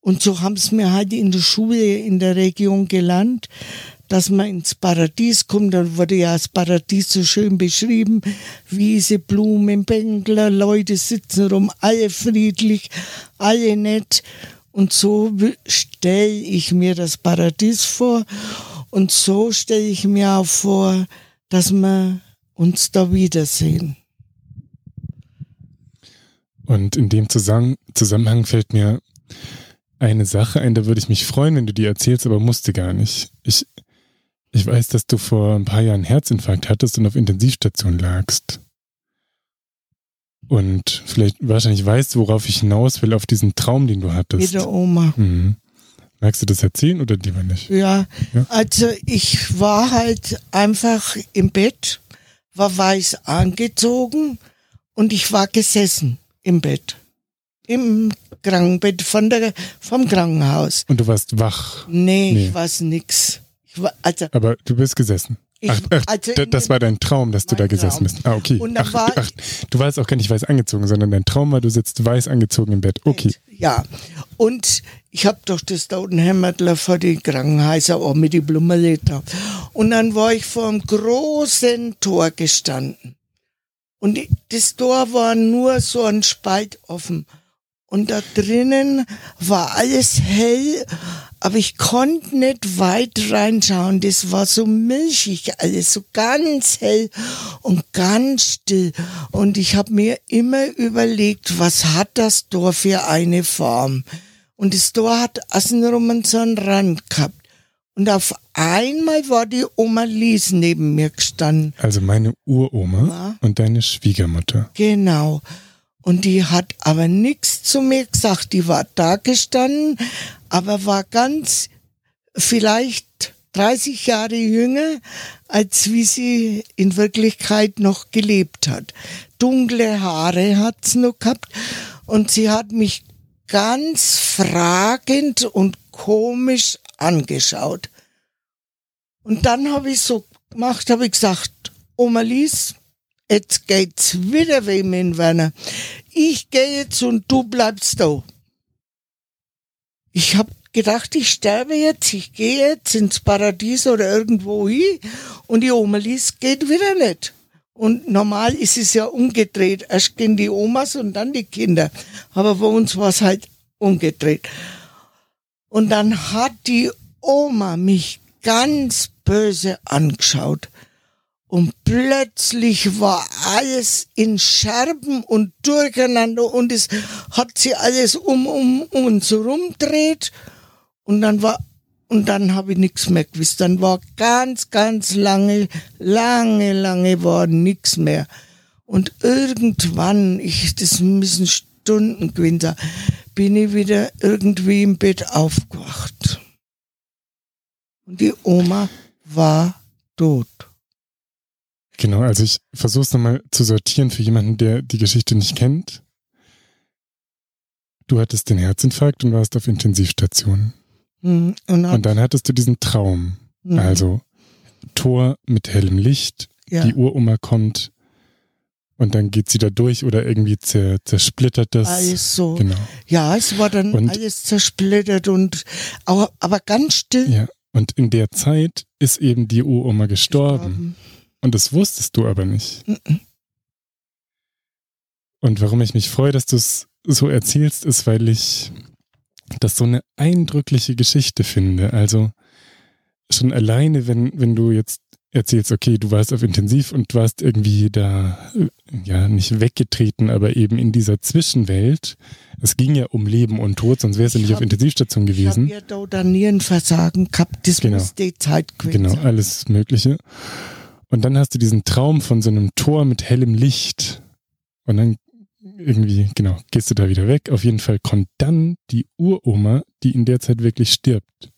Und so haben es mir halt in der Schule in der Region gelernt, dass man ins Paradies kommt. Da wurde ja das Paradies so schön beschrieben. Wiese, Blumen, Bänkler, Leute sitzen rum, alle friedlich, alle nett. Und so stelle ich mir das Paradies vor. Und so stelle ich mir auch vor, dass wir uns da wiedersehen. Und in dem Zusammenhang fällt mir eine Sache ein, da würde ich mich freuen, wenn du die erzählst, aber musste gar nicht. Ich, ich weiß, dass du vor ein paar Jahren Herzinfarkt hattest und auf Intensivstation lagst. Und vielleicht wahrscheinlich weißt du, worauf ich hinaus will, auf diesen Traum, den du hattest. Mit der Oma. Mhm. Magst du das erzählen oder lieber nicht? Ja, ja, also ich war halt einfach im Bett, war weiß angezogen und ich war gesessen im Bett. Im Krankenbett von der, vom Krankenhaus. Und du warst wach? Nee, nee. ich war nix. Ich war, also, Aber du bist gesessen. Ich, ach, ach also das war dein Traum, dass du da gesessen Traum. bist. Ah, okay. Und ach, war ach, du warst auch gar nicht weiß angezogen, sondern dein Traum war, du sitzt weiß angezogen im Bett. Okay. Ja. Und ich hab doch das da unten Hämmertler vor die Krankenhäuser auch mit die Blumen da. Und dann war ich vor einem großen Tor gestanden. Und das Tor war nur so ein Spalt offen. Und da drinnen war alles hell, aber ich konnte nicht weit reinschauen. Das war so milchig alles, so ganz hell und ganz still. Und ich habe mir immer überlegt, was hat das Tor für eine Form? Und das Tor hat außenrum so einen Rand gehabt. Und auf einmal war die Oma Lies neben mir gestanden. Also meine Uroma ja. und deine Schwiegermutter. Genau. Und die hat aber nichts zu mir gesagt. Die war da gestanden, aber war ganz vielleicht 30 Jahre jünger, als wie sie in Wirklichkeit noch gelebt hat. Dunkle Haare hat's noch gehabt und sie hat mich ganz fragend und komisch angeschaut. Und dann habe ich so gemacht, habe ich gesagt, Oma Lies, jetzt geht's wieder weh mit Werner. Ich gehe jetzt und du bleibst da. Ich habe gedacht, ich sterbe jetzt, ich gehe jetzt ins Paradies oder irgendwo hin und die Oma Lies geht wieder nicht. Und normal ist es ja umgedreht. Erst gehen die Omas und dann die Kinder. Aber bei uns war es halt umgedreht. Und dann hat die Oma mich ganz böse angeschaut. Und plötzlich war alles in Scherben und durcheinander und es hat sie alles um, um, um uns rumdreht. Und dann war, und dann habe ich nichts mehr gewusst. Dann war ganz, ganz lange, lange, lange war nichts mehr. Und irgendwann, ich, das müssen Stunden gewesen sein, bin ich wieder irgendwie im Bett aufgewacht. Und die Oma war tot. Genau, also ich versuche es nochmal zu sortieren für jemanden, der die Geschichte nicht kennt. Du hattest den Herzinfarkt und warst auf Intensivstation. Mhm. Und, Und dann hattest du diesen Traum. Mhm. Also Tor mit hellem Licht, ja, die Uroma kommt und dann geht sie da durch oder irgendwie zer, zersplittert das. alles so. Genau. Ja, es war dann Und- alles zersplittert und aber, aber ganz still. Ja. Und in der Zeit ist eben die Uroma gestorben. Und das wusstest du aber nicht. Und warum ich mich freue, dass du es so erzählst, ist, weil ich das so eine eindrückliche Geschichte finde. Also schon alleine, wenn, wenn du jetzt erzählst, okay, du warst auf Intensiv und du warst irgendwie da, äh, ja, nicht weggetreten, aber eben in dieser Zwischenwelt. Es ging ja um Leben und Tod, sonst wärst du Ich nicht auf hab- Intensivstation Ich gewesen. habe ja da Nierenversagen gehabt. Das Genau. muss die Zeit gewesen Genau, alles Mögliche. Und dann hast du diesen Traum von so einem Tor mit hellem Licht. Und dann irgendwie, genau, gehst du da wieder weg. Auf jeden Fall kommt dann die Uroma, die in der Zeit wirklich stirbt.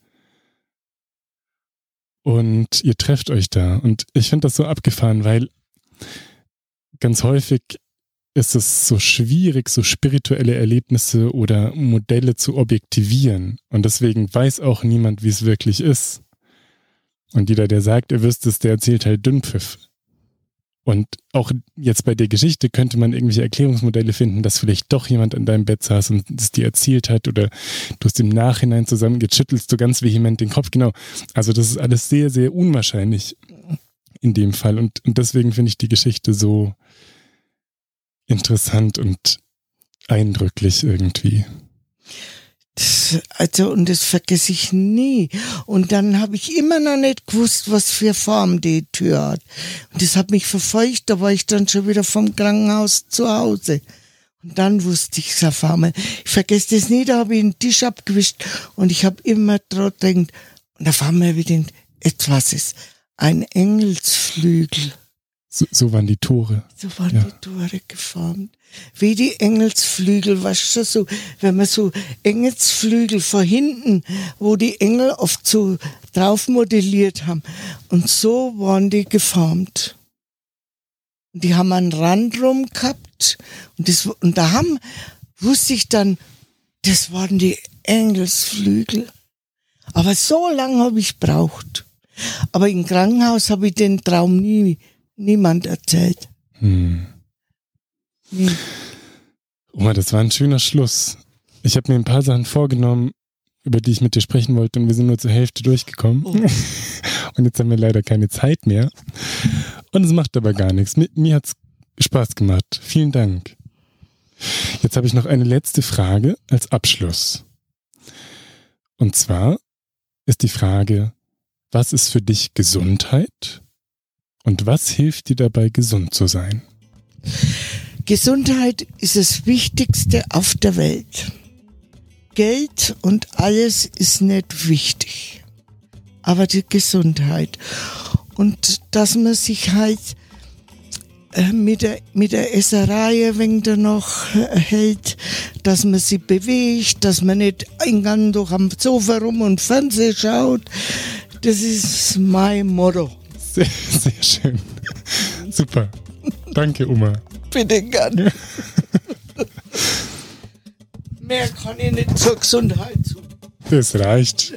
Und ihr trefft euch da. Und ich finde das so abgefahren, weil ganz häufig ist es so schwierig, so spirituelle Erlebnisse oder Modelle zu objektivieren. Und deswegen weiß auch niemand, wie es wirklich ist. Und jeder, der sagt, er wüsste es, der erzählt halt Dünnpfiff. Und auch jetzt bei der Geschichte könnte man irgendwelche Erklärungsmodelle finden, dass vielleicht doch jemand an deinem Bett saß und es dir erzählt hat oder du hast im Nachhinein zusammen geschüttelst du ganz vehement den Kopf. Genau. Also das ist alles sehr, sehr unwahrscheinlich in dem Fall. Und, und deswegen finde ich die Geschichte so interessant und eindrücklich irgendwie. Also, und das vergesse ich nie. Und dann habe ich immer noch nicht gewusst, was für Form die Tür hat. Und das hat mich verfolgt, da war ich dann schon wieder vom Krankenhaus zu Hause. Und dann wusste ich es auf einmal. Ich vergesse das nie, da habe ich den Tisch abgewischt und ich habe immer dran gedacht, und auf einmal habe ich gedacht, jetzt was ist ein Engelsflügel. So, so waren die Tore. So waren Ja. die Tore geformt. Wie die Engelsflügel, weißt du, so, wenn man so Engelsflügel von hinten, wo die Engel oft so drauf modelliert haben. Und so waren die geformt. Und die haben einen Rand rum gehabt. Und, das, und da haben, wusste ich dann, das waren die Engelsflügel. Aber so lange habe ich braucht. Aber im Krankenhaus habe ich den Traum nie, niemand erzählt. Hm. Nie. Oma, das war ein schöner Schluss. Ich habe mir ein paar Sachen vorgenommen, über die ich mit dir sprechen wollte und wir sind nur zur Hälfte durchgekommen. Oh. *laughs* Und jetzt haben wir leider keine Zeit mehr. Und es macht aber gar nichts. Mir, mir hat's Spaß gemacht. Vielen Dank. Jetzt habe ich noch eine letzte Frage als Abschluss. Und zwar ist die Frage, was ist für dich Gesundheit und was hilft dir dabei, gesund zu sein? Gesundheit ist das Wichtigste auf der Welt. Geld und alles ist nicht wichtig. Aber die Gesundheit. Und dass man sich halt äh, mit der, mit der Esserei wenig da noch äh, hält, dass man sich bewegt, dass man nicht eingang durch am Sofa rum und Fernsehen schaut. Das ist mein Motto. Sehr, sehr schön. Super. Danke, Oma. Bitte gern. Mehr kann ich nicht zur Gesundheit tun. Das reicht.